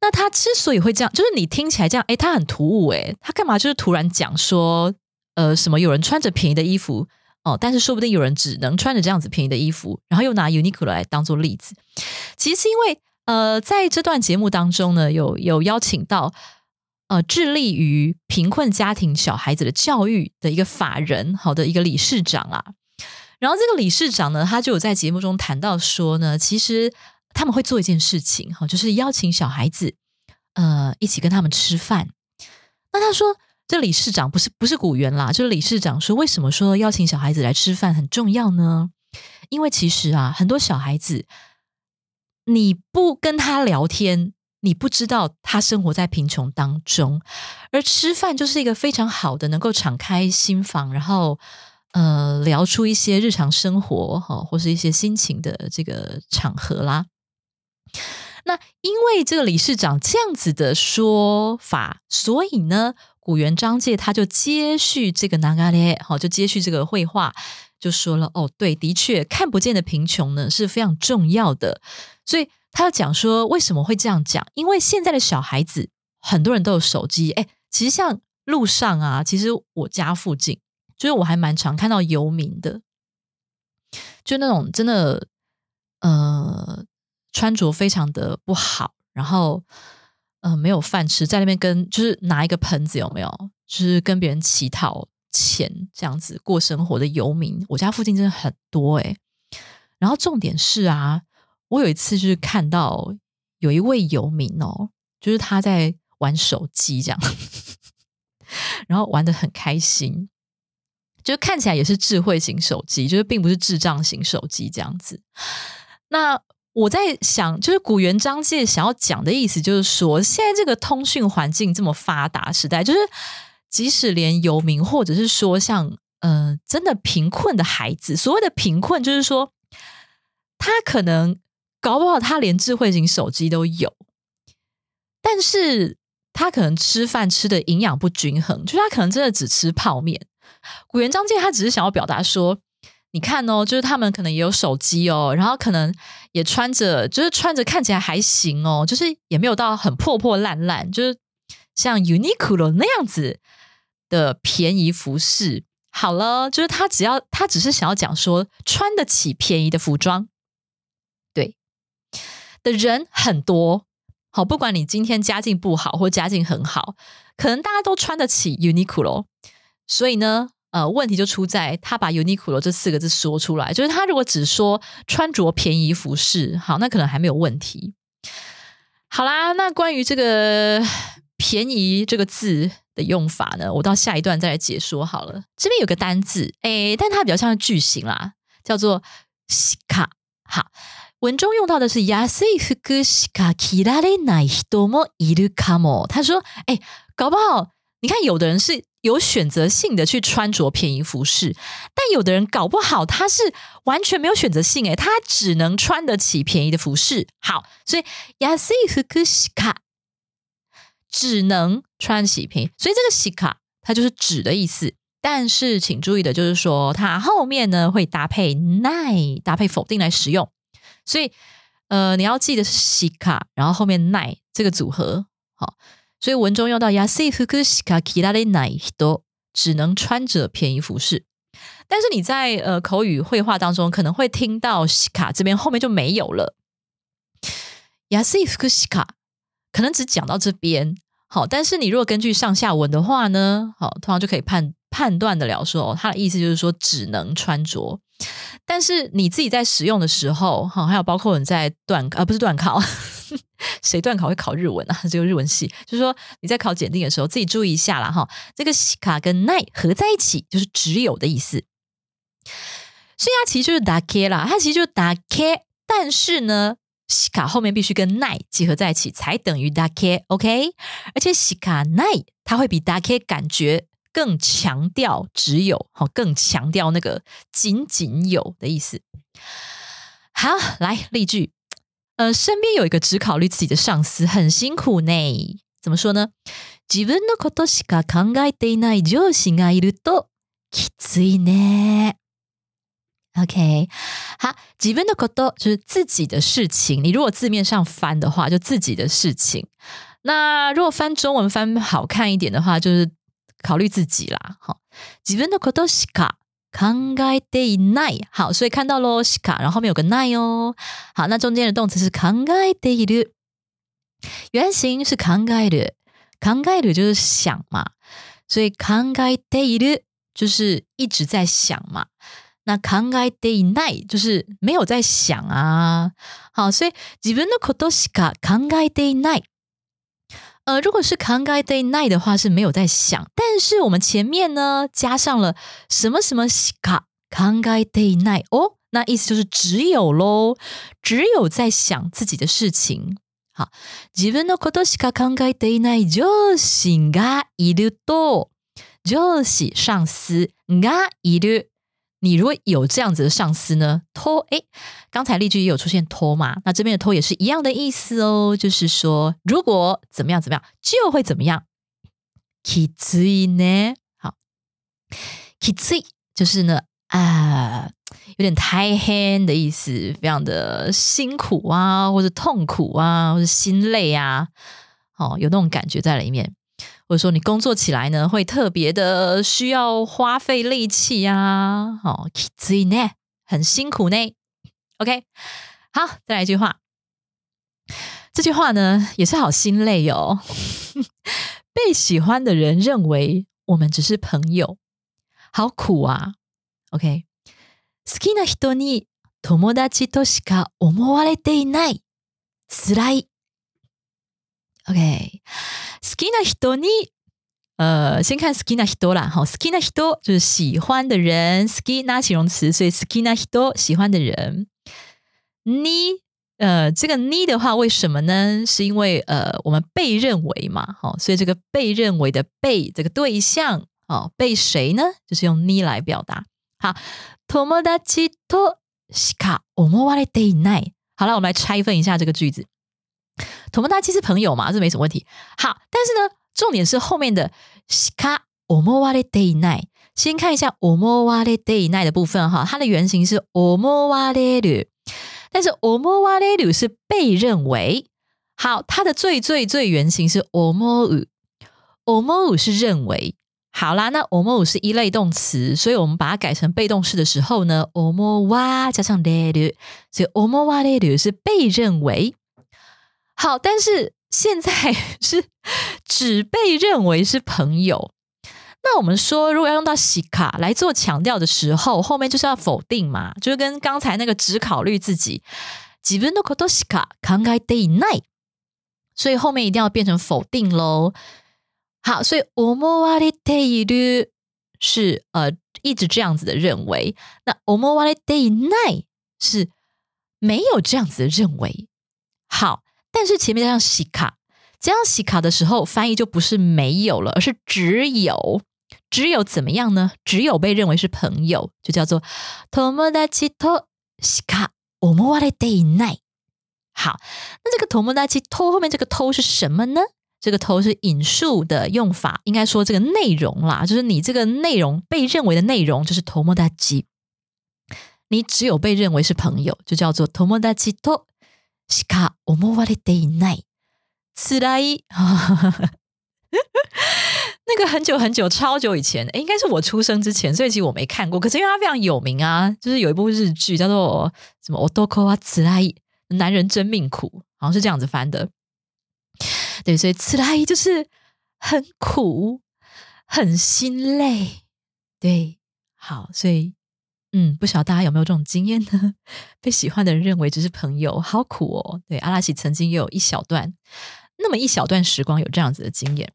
那他之所以会这样，就是你听起来这样，哎，他很突兀，哎，他干嘛就是突然讲说，呃，什么有人穿着便宜的衣服哦，但是说不定有人只能穿着这样子便宜的衣服，然后又拿 Uniqlo 来当做例子，其实是因为。呃，在这段节目当中呢，有有邀请到呃致力于贫困家庭小孩子的教育的一个法人，好的一个理事长啊。然后这个理事长呢，他就有在节目中谈到说呢，其实他们会做一件事情，哈，就是邀请小孩子呃一起跟他们吃饭。那他说，这理事长不是不是古元啦，就是理事长说，为什么说邀请小孩子来吃饭很重要呢？因为其实啊，很多小孩子。你不跟他聊天，你不知道他生活在贫穷当中，而吃饭就是一个非常好的能够敞开心房，然后呃聊出一些日常生活哈，或是一些心情的这个场合啦。那因为这个理事长这样子的说法，所以呢，古元章介他就接续这个南嘎列，好，就接续这个绘画，就说了哦，对，的确看不见的贫穷呢是非常重要的。所以他要讲说为什么会这样讲？因为现在的小孩子很多人都有手机，哎，其实像路上啊，其实我家附近就是我还蛮常看到游民的，就那种真的呃穿着非常的不好，然后呃没有饭吃，在那边跟就是拿一个盆子有没有？就是跟别人乞讨钱这样子过生活的游民，我家附近真的很多诶。然后重点是啊，我有一次就是看到有一位游民哦，就是他在玩手机这样，然后玩的很开心，就看起来也是智慧型手机，就是并不是智障型手机这样子。那我在想，就是古元章介想要讲的意思，就是说现在这个通讯环境这么发达时代，就是。即使连游民，或者是说像呃，真的贫困的孩子，所谓的贫困，就是说他可能搞不好他连智慧型手机都有，但是他可能吃饭吃的营养不均衡，就是他可能真的只吃泡面。古元章介他只是想要表达说，你看哦，就是他们可能也有手机哦，然后可能也穿着，就是穿着看起来还行哦，就是也没有到很破破烂烂，就是像 Uniqlo 那样子。的便宜服饰好了，就是他只要他只是想要讲说穿得起便宜的服装，的人很多。好，不管你今天家境不好或家境很好，可能大家都穿得起 Uniqlo。所以呢，呃，问题就出在他把 Uniqlo 这四个字说出来，就是他如果只说穿着便宜服饰，好，那可能还没有问题。好啦，那关于这个便宜这个字。的用法呢？我到下一段再来解说好了。这边有个单字，哎，但它比较像句型啦，叫做西卡。好，文中用到的是亚西フク西卡キラレナイ多么イルカモ。他说，哎，搞不好你看，有的人是有选择性的去穿着便宜服饰，但有的人搞不好他是完全没有选择性，哎，他只能穿得起便宜的服饰。好，所以亚西フク西卡。只能穿洗瓶，所以这个洗卡它就是纸的意思。但是请注意的就是说，它后面呢会搭配奈，搭配否定来使用。 所以呃，你要记得是洗卡，然后后面奈这个组合。好，所以文中用到亚西フク洗卡キラレナイ都只能穿着便宜服饰。但是你在呃口语绘画当中可能会听到洗卡这边后面就没有了。亚西フク洗卡。可能只讲到这边，好，但是你如果根据上下文的话呢，好，通常就可以判判断的了，说他的意思就是说只能穿着， 但是你自己在使用的时候，哈，还有包括你在段啊不是段考，谁段考会考日文啊？只有日文系，就是说你在考检定的时候，自己注意一下啦，哈，这个西卡跟奈合在一起就是只有的意思，所以它其实就是打开啦，它其实就是打开，但是呢。西卡后面必须跟奈结合在一起，才等于 dake，OK？而且西卡奈它会比 dake 感觉更强调只有，好更强调那个仅仅有的意思。好，来例句，呃，身边有一个只考虑自己的上司，很辛苦呢。怎么说呢？自分のことしか考えていない上司がいるときついね。OK，好，自分的こと就是自己的事情。你如果字面上翻的话，就自己的事情。那如果翻中文翻好看一点的话，就是 考虑自己啦。好，自分的ことしか考えていない。好，所以看到喽，しか，然后后面有个ない哦。好，那中间的动词是考えている，原型是考える，考える就是想嘛，所以考えている就是一直在想嘛。那考えていない就是没有在想啊，好，所以自分のことしか考えていない。 呃，如果是考えていない的话是没有在想，但是我们前面呢加上了什么什么しか考えていない哦，那意思就是只有喽，只有在想自己的事情。好，自分のことしか考えていない上司がいると、上司上司がいる。 你如果有这样子的上司呢？拖哎，刚才例句也有出现拖嘛？那这边的拖也是一样的意思哦，就是说如果怎么样怎么样，就会怎么样。きついね，好，きつい就是呢啊，有点太黑的意思，非常的辛苦啊，或者痛苦啊，或者心累啊，哦，有那种感觉在里面。 或者说你工作起来呢，会特别的需要花费力气呀，哦，所以呢很辛苦呢。OK，好，再来一句话，这句话呢也是好心累哦。被喜欢的人认为 我们只是朋友，好苦啊。OK，好きな人に友達としか思われていない。辛い。 OK，好きな人に呃，先看好きな人啦。好，好きな人就是喜欢的人。好き那形容词，所以好きな人喜欢的人。你呃，这个你的话，为什么呢？是因为呃，我们被认为嘛，好，所以这个被认为的被这个对象，哦，被谁呢？就是用你来表达。好，友達としか思われていない。好了，我们来拆分一下这个句子。 友達是朋友嘛，这没什么问题。好，但是呢，重点是后面的しか思われていない。先看一下思われていない的部分哈，它的原型是思われる。但是 omowaru 是被认为好，它的最最最原型是 omo，omo 是認為。好啦，那 omo 是一类動詞，所以我們把它改成被動式的時候呢，omowa 加上 reru，所以 omowaru 是被認為。 好，但是現在是只被認為是朋友。那我们说，如果要用到西卡来做强调的时候，后面就是要否定嘛，就是跟刚才那个只考虑自己，自分のことしか考えていない，所以后面一定要变成否定喽。好，所以思われている是呃一直这样子的认为，那思われていない是没有这样子的认为。好， 但是前面加上西卡，加上西卡的时候，翻译就不是没有了，而是只有。只有怎么样呢？只有被认为是朋友，就叫做友達としか思われていない。好，那这个友達と后面这个と是什么呢？这个と是引述的用法，应该说这个内容啦，就是你这个内容被认为的内容就是友達。你只有被认为是朋友，就叫做友達と しか思われていない。つらい。那个很久很久超久以前，应该是我出生之前，所以其实我没看过。可是因为它非常有名啊，就是有一部日剧叫做什么《Otoko wa t s 男人真命苦，好像是这样子翻的。对，所以“つらい”就是很苦、很心累。对，好，所以 嗯，不晓得大家有没有这种经验呢？被喜欢的人认为只是朋友，好苦哦。对，阿拉奇曾经也有一小段，那么一小段时光有这样子的经验。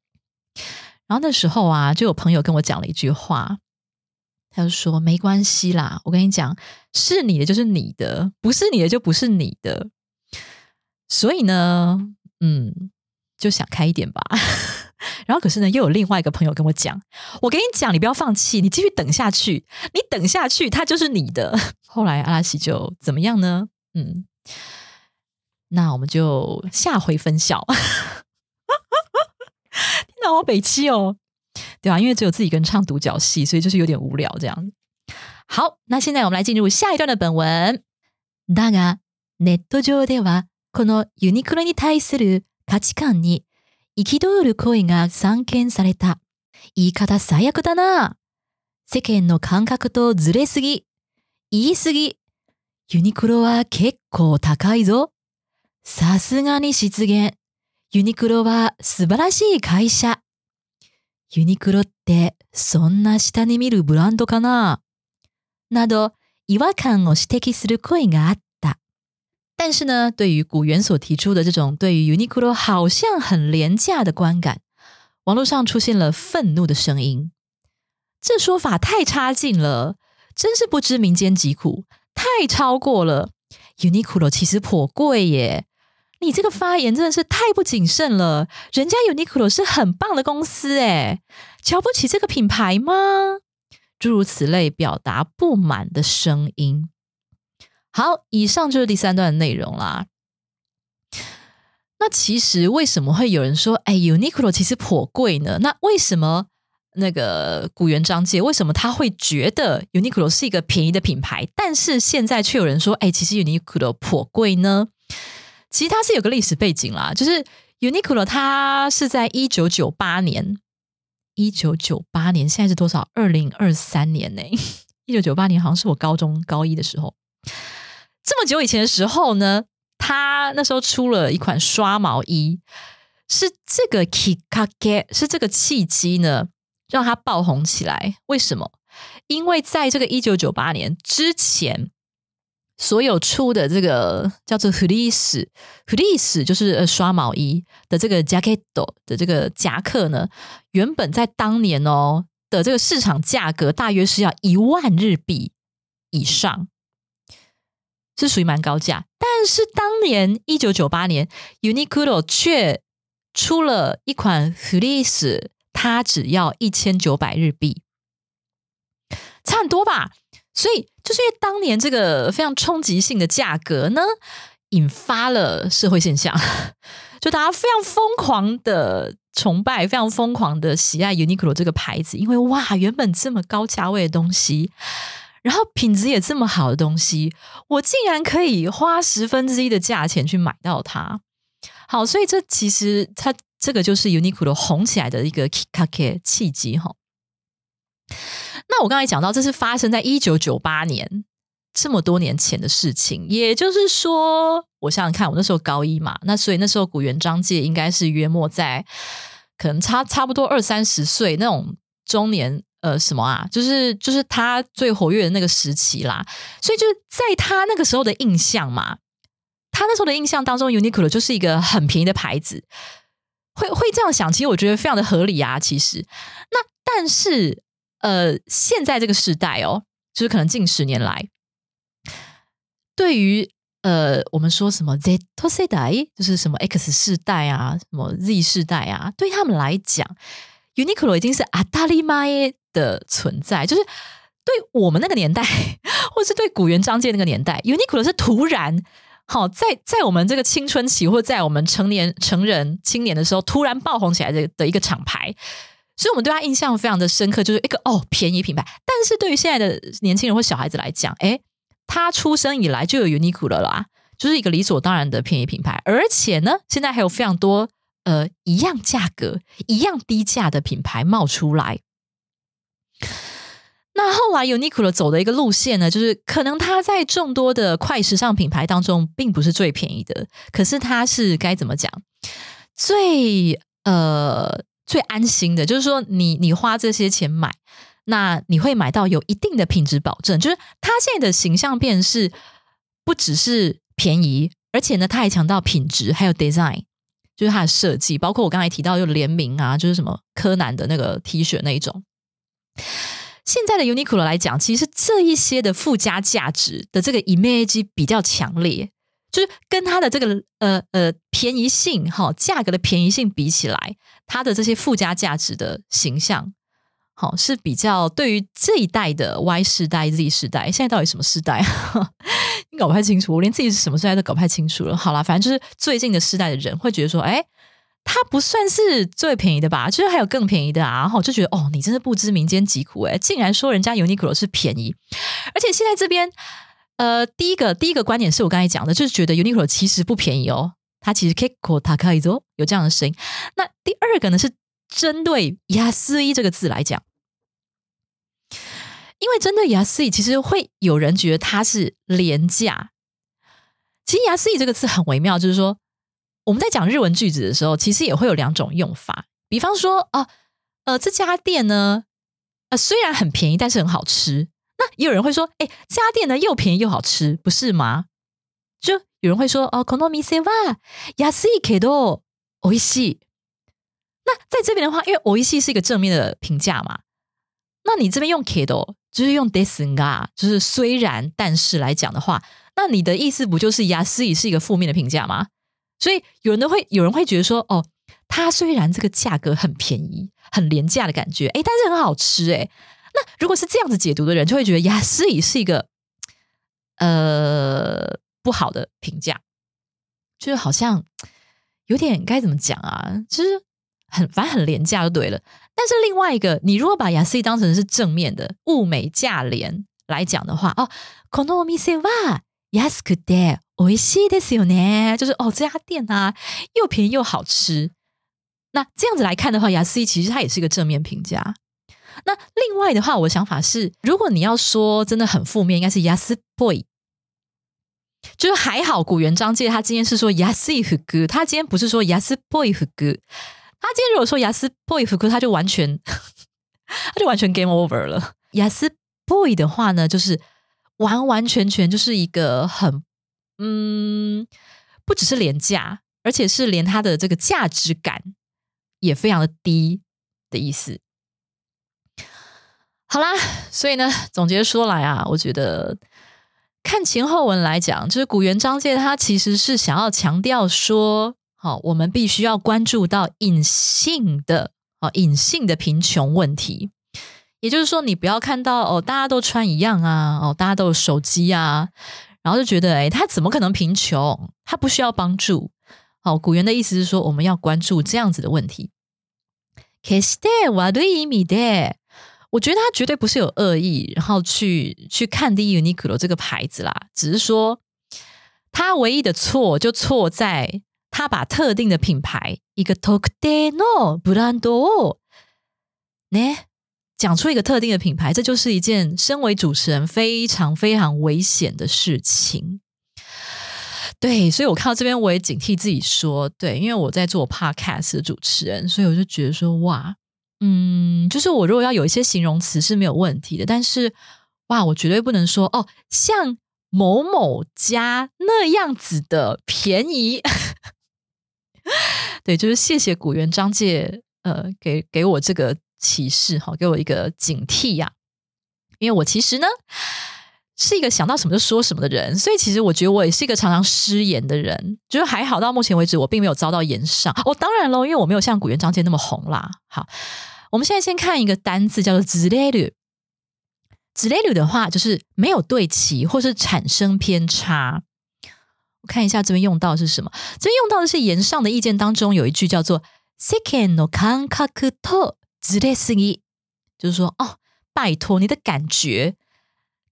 然后那时候啊，就有朋友跟我讲了一句话，他就说：“没关系啦，我跟你讲，是你的就是你的，不是你的就不是你的。”所以呢，嗯，就想开一点吧。然后可是呢，又有另外一个朋友跟我讲：“我跟你讲，你不要放弃，你继续等下去，你等下去，它就是你的。”后来阿拉西就怎么样呢？嗯，那我们就下回分晓。那我北七哦，对吧？因为只有自己一个人唱独角戏，所以就是有点无聊这样。好，那现在我们来进入下一段的本文。だがネット上ではこのユニクロに対する価値観に 憤る声が散見された。言い方最悪だな。世間の感覚とずれすぎ。言いすぎ。ユニクロは結構高いぞ。さすがに失言。ユニクロは素晴らしい会社。ユニクロってそんな下に見るブランドかななど違和感を指摘する声があった。但是呢，对于古元所提出的这种对于 Uniqlo 好像很廉价的观感，网络上出现了愤怒的声音。这说法太差劲了，真是不知民间疾苦，太超过了。Uniqlo 其实颇贵耶。你这个发言真的是太不谨慎了，人家 Uniqlo 是很棒的公司诶，瞧不起这个品牌吗？诸如此类表达不满的声音。好，以上就是第三段的内容啦。那其实为什么会有人说，哎，Uniqlo 其实颇贵呢？那为什么那个古元章介为什么他会觉得 Uniqlo 是一个便宜的品牌，但是现在却有人说，哎，其实 Uniqlo 颇贵呢？其实它是有个历史背景啦，就是 Uniqlo 它是在一九九八年，一九九八年现在是多少？二零二三年呢？一九九八年好像是我高中高一的时候，这么久以前的时候呢，他那时候出了一款刷毛衣，是这个 Kikake，是这个契机呢，让它爆红起来。为什么？因为在这个一九九八年之前，所有出的这个叫做 fleece，fleece 就是呃刷毛衣的这个 jacket 的这个夹克呢，原本在当年哦的这个市场价格大约是要一万日币以上，是属于蛮高价。但是当年一九九八年，Uniqlo 却出了一款 fleece，它只要一千九百日币。差很多吧，所以就是因为当年这个非常冲击性的价格呢，引发了社会现象，就大家非常疯狂的崇拜，非常疯狂的喜爱 Uniqlo 这个牌子，因为哇，原本这么高价位的东西，然后品质也这么好的东西，我竟然可以花十分之一的价钱去买到它。好，所以这其实它这个就是 Uniqlo 红起来的一个契机哈。那我刚才讲到，这是发生在一九九八年这么多年前的事情，也就是说，我想想看，我那时候高一嘛，那所以那时候古元章介应该是约莫在可能差差不多二三十岁那种中年，呃，什么啊，就是就是他最活跃的那个时期啦，所以就是在他那个时候的印象嘛，他那时候的印象当中，Uniqlo 就是一个很便宜的牌子，会会这样想，其实我觉得非常的合理啊，其实，那但是。呃，现在这个时代哦，就是可能近十年来，对于呃，我们说什么 Z 世代，就是什么 X 世代啊，什么 Z 世代啊，对他们来讲，Uniqlo 已经是阿达利玛耶的存在，就是对我们那个年代，或是对古元章介那个年代，Uniqlo 是突然好在在我们这个青春期，或在我们成年成人青年的时候，突然爆红起来的的一个厂牌。所以我们对他印象非常的深刻，就是一个哦便宜品牌。但是对于现在的年轻人或小孩子来讲，哎，他出生以来就有 Uniqlo 了啦，就是一个理所当然的便宜品牌。而且呢，现在还有非常多呃一样价格、一样低价的品牌冒出来。那后来 Uniqlo 走的一个路线呢，就是可能它在众多的快时尚品牌当中，并不是最便宜的，可是它是该怎么讲最呃。最安心的，就是说，你你花这些钱买，那你会买到有一定的品质保证。就是它现在的形象变是不只是便宜，而且呢，它还强调品质，还有 design，就是它的设计，包括我刚才提到又联名啊，就是什么柯南的那个 T 恤那一种。现在的 Uniqlo 来讲，其实这一些的附加价值的这个 image 比较强烈。就是跟它的这个呃呃便宜性哈价格的便宜性比起来，它的这些附加价值的形象，好是比较对于这一代的 Y 世代 Z 世代，现在到底什么世代？你搞不太清楚，我连自己是什么时代都搞不太清楚了。好了，反正就是最近的世代的人会觉得说，哎，它不算是最便宜的吧？就是还有更便宜的啊，然后就觉得哦，你真是不知民间疾苦哎，竟然说人家 Uniqlo 是便宜，而且现在这边。呃，第一个第一个观点是我刚才讲的，就是觉得 Uniqlo 其实不便宜哦，它其实 Kiko Takaizo 有这样的声音。那第二个呢，是针对“雅思一”这个字来讲，因为针对“雅思一”，其实会有人觉得它是廉价。其实“雅思一”这个字很微妙，就是说我们在讲日文句子的时候，其实也会有两种用法。比方说，哦，呃，这家店呢，呃，虽然很便宜，但是很好吃。那也有人会说，哎，家店呢又便宜又好吃，不是吗？就有人会说，哦，この店は安いけど美味しい。那在这边的话，因为美味しい是一个正面的评价嘛，那你这边用けど 就是用ですが，就是虽然但是来讲的话，那你的意思不就是安い是一个负面的评价吗？所以有人都会有人会觉得说，哦，它虽然这个价格很便宜、很廉价的感觉，哎，但是很好吃，哎。那如果是这样子解读的人，就会觉得雅思里是一个呃不好的评价，就是好像有点该怎么讲啊？其实 很反正很廉价就对了。但是另外一个，你如果把雅思当成是正面的物美价廉来讲的话，哦，このお店は安くて美味しいですよね，就是哦这家店啊又便宜又好吃。那这样子来看的话，雅思其实它也是一个正面评价。那另外的话，我的想法是，如果你要说真的很负面，应该是 Yas Boy，就是还好古元章介他今天是说 Yas 福哥，他今天不是说 Yas Boy 福哥， 他今天如果说雅思 Boy 福哥，他就完全 他就完全 game over 了。雅思 boy 的话呢，就是完完全全就是一个很嗯，不只是廉价，而且是连它的这个价值感也非常的低的意思。好啦，所以呢，总结说来啊，我觉得看前后文来讲，就是古元章介他其实是想要强调说，好，我们必须要关注到隐性的啊，隐性的贫穷问题。也就是说，你不要看到哦，大家都穿一样啊，哦，大家都有手机啊，然后就觉得，哎，他怎么可能贫穷？他不需要帮助。好，古元的意思是说，我们要关注这样子的问题。決して悪い意味で。我觉得他绝对不是有恶意，然后去去看低 Uniqlo 这个牌子啦。只是说，他唯一的错就错在 他把特定的品牌一个 Tokyo brand 呢讲出一个特定的品牌，这就是一件身为主持人非常非常危险的事情。对，所以我看到这边，我也警惕自己说，对，因为我在做 Podcast 的主持人，所以我就觉得说，哇。嗯，就是我如果要有一些形容词是没有问题的，但是哇，我绝对不能说哦，像某某家那样子的便宜。对，就是谢谢古元张介，呃，给给我这个启示哈，给我一个警惕呀。因为我其实呢是一个想到什么就说什么的人，所以其实我觉得我也是一个常常失言的人。就是还好到目前为止，我并没有遭到言上。哦，当然喽，因为我没有像古元张介那么红啦。好。我们现在先看一个单字，叫做“ズレル”。ズレル的话，就是没有对齐，或是产生偏差。 我看一下这边用到是什么？这边用到的是言上的意見当中有一句叫做“世間の感覚とズレすぎ”，就是说，哦，拜托，你的感觉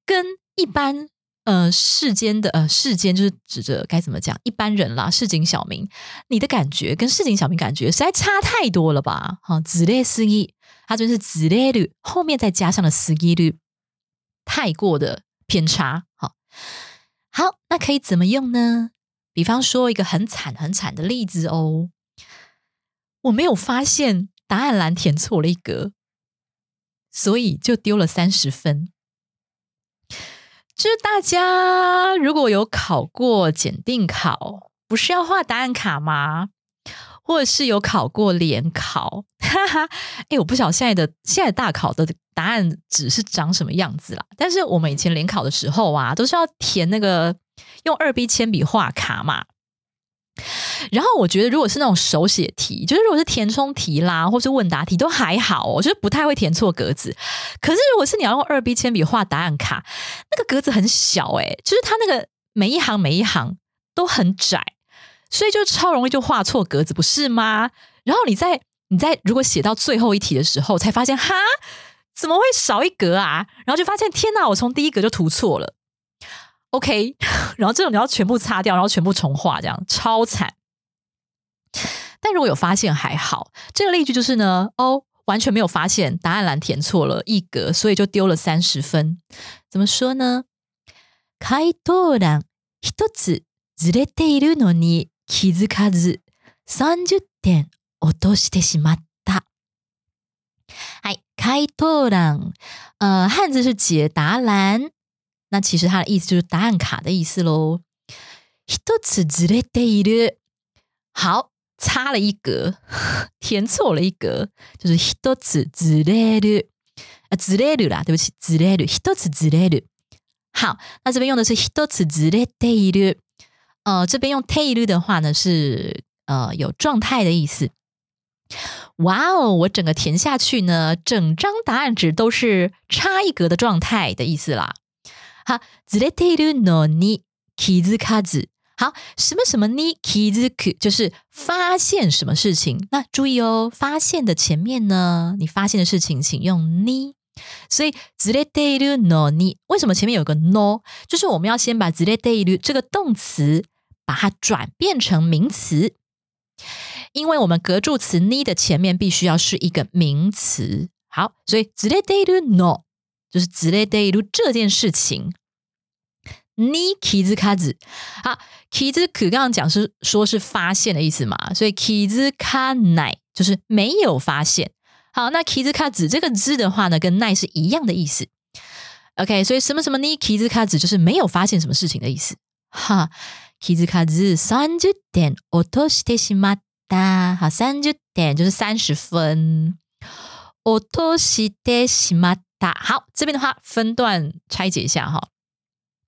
跟一般。呃，世间的呃，世间就是指着该怎么讲，一般人啦，市井小民，你的感觉跟市井小民感觉实在差太多了吧？哈，子类思义，它就是子类率后面再加上了思义率，太过的偏差。好， 好，那可以怎么用呢？比方说一个很惨很惨的例子哦，我没有发现答案栏填错了一格，所以就丢了三十分。就是大家如果有考过检定考，不是要画答案卡吗？或者是有考过联考？哈哈，哎，我不晓得现在的现在大考的答案纸是长什么样子啦。但是我们以前联考的时候啊，都是要填那个用二 B 铅笔画卡嘛。然后我觉得，如果是那种手写题，就是如果是填充题啦，或是问答题，都还好，我就是不太会填错格子。可是如果是你要用二 B 铅笔画答案卡，那个格子很小，诶，就是它那个每一行每一行都很窄，所以就超容易就画错格子，不是吗？然后你在你在如果写到最后一题的时候，才发现哈，怎么会少一格啊？然后就发现天哪，我从第一格就涂错了。OK，然后这种你要全部擦掉，然后全部重画，这样超惨。但如果有发现还好，这个例句就是呢，哦，完全没有发现答案栏填错了一格，所以就丢了三十分。怎么说呢？回答欄一つずれているのに 気づかず三十点落としてしまった。はい、回答欄，呃，汉字是解答栏。那其实它的意思就是答案卡的意思喽。一つずれている，好，差了一格，填错了一格，就是一つずれる。啊，ずれる啦，对不起，ずれる，一つずれる。好，那这边用的是一つずれている，呃，这边用ている的话呢是呃有状态的意思。哇哦，我整个填下去呢，整张答案纸都是差一格的状态的意思啦。好，ずれているのに気づかず。好，什么什么に気づく，就是发现什么事情。那注意哦，发现的前面呢，你发现的事情，请用に。 所以ずれているのに，为什么前面有个 no？就是我们要先把ずれている这个动词，把它转变成名词，因为我们格助词に的前面必须要是一个名词。好，所以ずれているの。就是ズレデイル这件事情，你キズカズ好，キズク刚刚讲是说是发现的意思嘛，所以キズカ奈就是没有发现。 好，那 k i z 卡子这个字的话呢，跟奈是一样的意思。OK，所以什么什么呢 k i z 卡子就是没有发现什么事情的意思。哈 k i z 卡子三十点落としてしまった。好，三十点就是三十分。落としてしまった。好，这边的话分段拆解一下哈，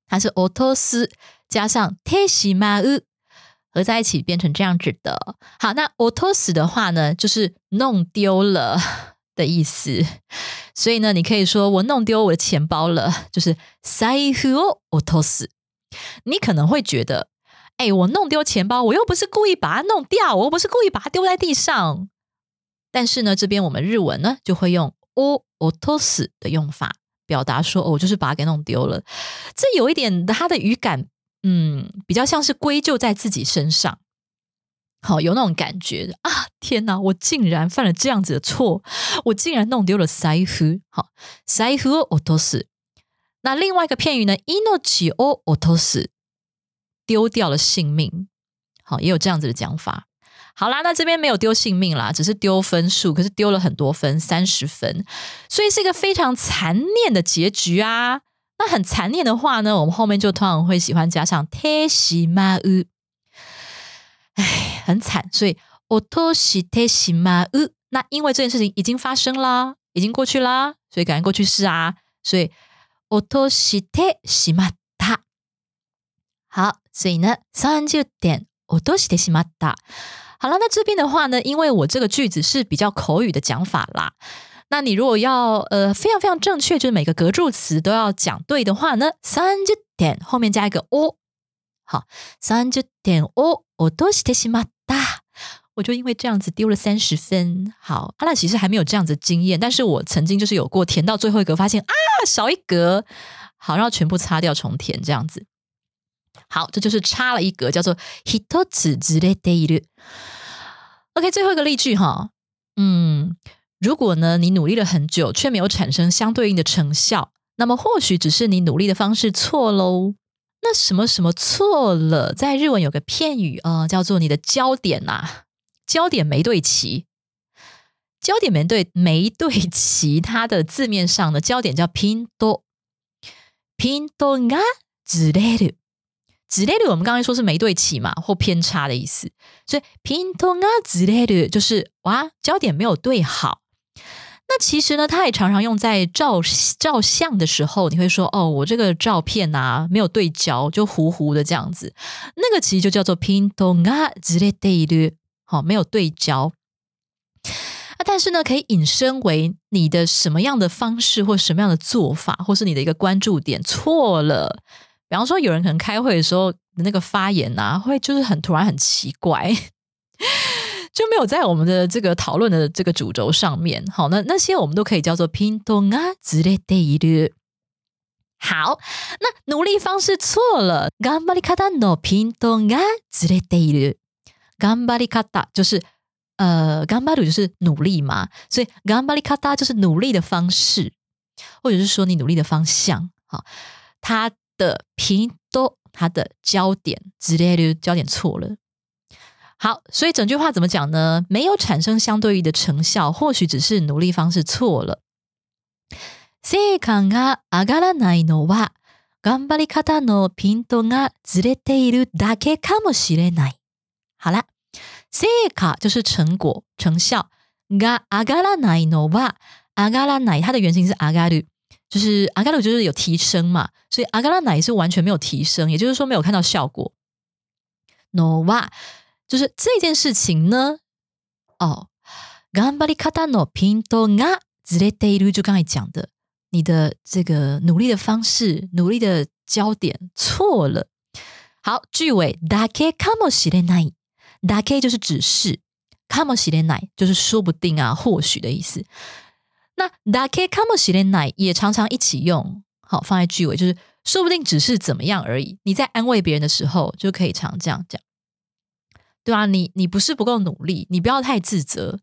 它是落とす加上てしまう。 合在一起变成这样子的。好，那 otos 的话呢，就是弄丢了的意思。所以呢，你可以说我弄丢我的钱包了，就是 saifu otos。你可能会觉得，哎，我弄丢钱包，我又不是故意把它弄掉，我又不是故意把它丢在地上。但是呢，这边我们日文呢就会用 o otos 的用法，表达说，哦，我就是把它给弄丢了。这有一点它的语感。嗯，比较像是归咎在自己身上，好有那种感觉啊！天哪，我竟然犯了这样子的错，我竟然弄丢了财布。好，财布我都是。那另外一个片语呢，inochi o otos，丢掉了性命。好，也有这样子的讲法。好啦，那这边没有丢性命啦，只是丢分数，可是丢了很多分，三十分，所以是一个非常残念的结局啊。那很残念的话呢，我们后面就通常会喜欢加上 te shi ma u，哎，很惨，所以 oto shi te shi ma u。那因为这件事情已经发生啦，已经过去啦，所以感觉过去式啊，所以 oto shi te shi ma ta。好，所以呢，三十点 oto shi te shi ma ta。好了，那这边的话呢，因为我这个句子是比较口语的讲法啦。那你如果要呃非常非常正确，就是每个格助词都要讲对的话呢，三十点后面加一个 o，好，三十点 o，我都是太西马大，我就因为这样子丢了三十分。好，阿拉其实还没有这样子经验，但是我曾经就是有过填到最后一格，发现啊少一格，好，然后全部擦掉重填这样子。好，这就是差了一格，叫做 hitotsu zure deiru。OK，最后一个例句哈，嗯。如果呢，你努力了很久，却没有产生相对应的成效，那么或许只是你努力的方式错喽。那什么什么错了？在日文有个片语啊，叫做你的焦点呐，焦点没对齐。焦点没对没对齐，它的字面上的焦点叫拼多拼多啊之类的之类的。我们刚才说是没对齐嘛，或偏差的意思，所以拼多啊之类的，就是哇，焦点没有对好。那其实呢，它也常常用在照照相的时候，你会说哦，我这个照片啊没有对焦，就糊糊的这样子。那个其实就叫做拼动啊之类的，好，没有对焦。啊，但是呢，可以引申为你的什么样的方式或什么样的做法，或是你的一个关注点错了。比方说，有人可能开会的时候的那个发言啊，会就是很突然很奇怪。就没有在我们的这个讨论的这个主轴上面。好，那那些我们都可以叫做拼动啊之类的。好，那努力方式错了。頑張り方の拼动啊之类的。頑張り方就是呃，頑張る就是努力嘛，所以頑張り方就是努力的方式，或者是说你努力的方向。好，它的拼动，它的焦点之类的焦点错了。 好，所以整句话怎么讲呢？没有产生相对应的成效，或许只是努力方式错了。成果が上がらないのは頑張り方のピントがずれているだけかもしれない。好了，成果就是成果、成效。が上がらないのは上がらない，它的原型是上がる，就是上がる就是有提升嘛，所以上がらない是完全没有提升，也就是说没有看到效果。のは 就是这件事情呢，哦，頑張り方のピントがずれている，就刚才讲的，你的这个努力的方式、努力的焦点错了。好，句尾だけかもしれない，だけ就是指示，かもしれない就是说不定啊、或许的意思。那だけかもしれない也常常一起用，好放在句尾，就是说不定只是怎么样而已。你在安慰别人的时候，就可以常这样讲。 对啊，你你不是不够努力，你不要太自责，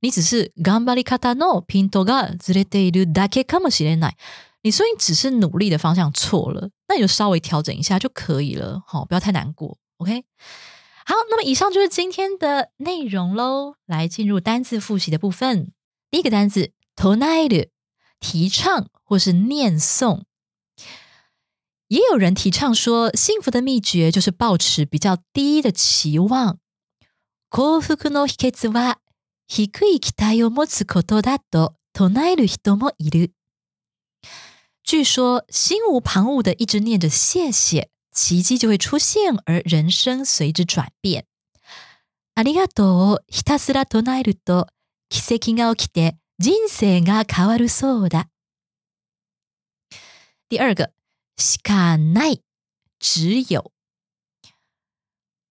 你只是頑張り方のピントがずれているだけかもしれない。你说你只是努力的方向错了，那你就稍微调整一下就可以了，好，不要太难过。OK，好，那么以上就是今天的内容喽。来进入单字复习的部分。 第一个单字 “tonairu”，提倡或是念诵。也有人提倡说，幸福的秘诀就是保持比较低的期望。 幸福の秘訣は低い期待を持つことだと唱える人もいる。据说心无旁骛的一直念着谢谢，奇迹就会出现，而人生随之转变。ありがとうをひたすら唱えると奇跡が起きて人生が変わるそうだ。第二个。しかない，只有。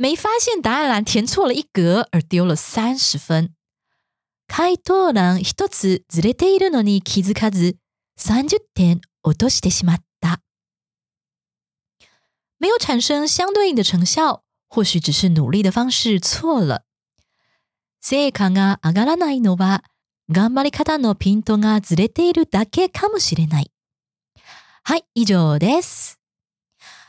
没发现答案栏填错了一格而丢了三十分。回答欄一つずれているのに気づかず三十点落としてしまった。没有产生相对应的成效，或许只是努力的方式错了。成果が上がらないのは頑張り方のピントがずれているだけかもしれない。嗨，依旧 this。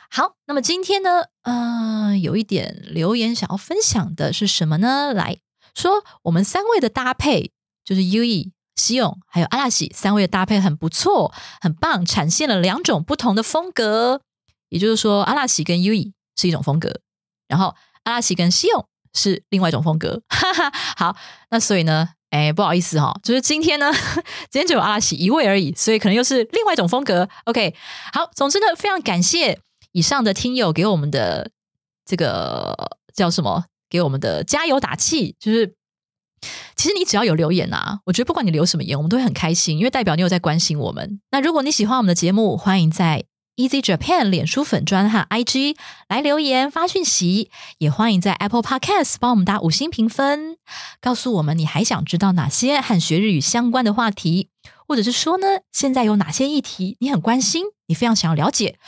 好，那么今天呢， 呃，有一点留言想要分享的是什么呢？来说，我们三位的搭配就是 U E、西勇还有阿拉西三位的搭配很不错，很棒，展现了两种不同的风格。也就是说，阿拉西跟 U E 是一种风格，然后阿拉西跟西勇是另外一种风格。哈哈，好，那所以呢？哎，不好意思哈，就是今天呢，今天只有阿拉西一位而已，所以可能又是另外一种风格。OK，好，总之呢，非常感谢以上的听友给我们的这个叫什么，给我们的加油打气。就是其实你只要有留言啊，我觉得不管你留什么言，我们都会很开心，因为代表你有在关心我们。那如果你喜欢我们的节目，欢迎在。Easy Japan 脸书粉专和 IG 来留言发讯息，也欢迎在 Apple Podcast 帮我们打五星评分，告诉我们你还想知道哪些和学日语相关的话题，或者是说呢，现在有哪些议题你很关心，你非常想要了解，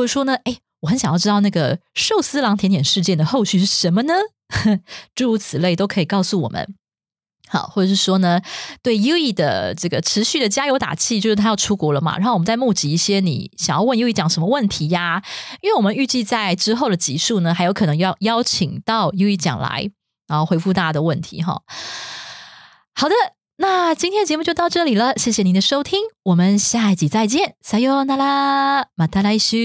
或者说呢，哎，我很想要知道那个寿司郎甜点事件的后续是什么呢？诸如此类都可以告诉我们。好，或者是说呢，对 U E 的这个持续的加油打气，就是他要出国了嘛，然后我们再募集一些你想要问 U E 讲什么问题呀？因为我们预计在之后的集数呢，还有可能要邀请到 U E 讲来，然后回复大家的问题哈。好的，那今天的节目就到这里了，谢谢您的收听，我们下一集再见，撒哟那拉，马达来修。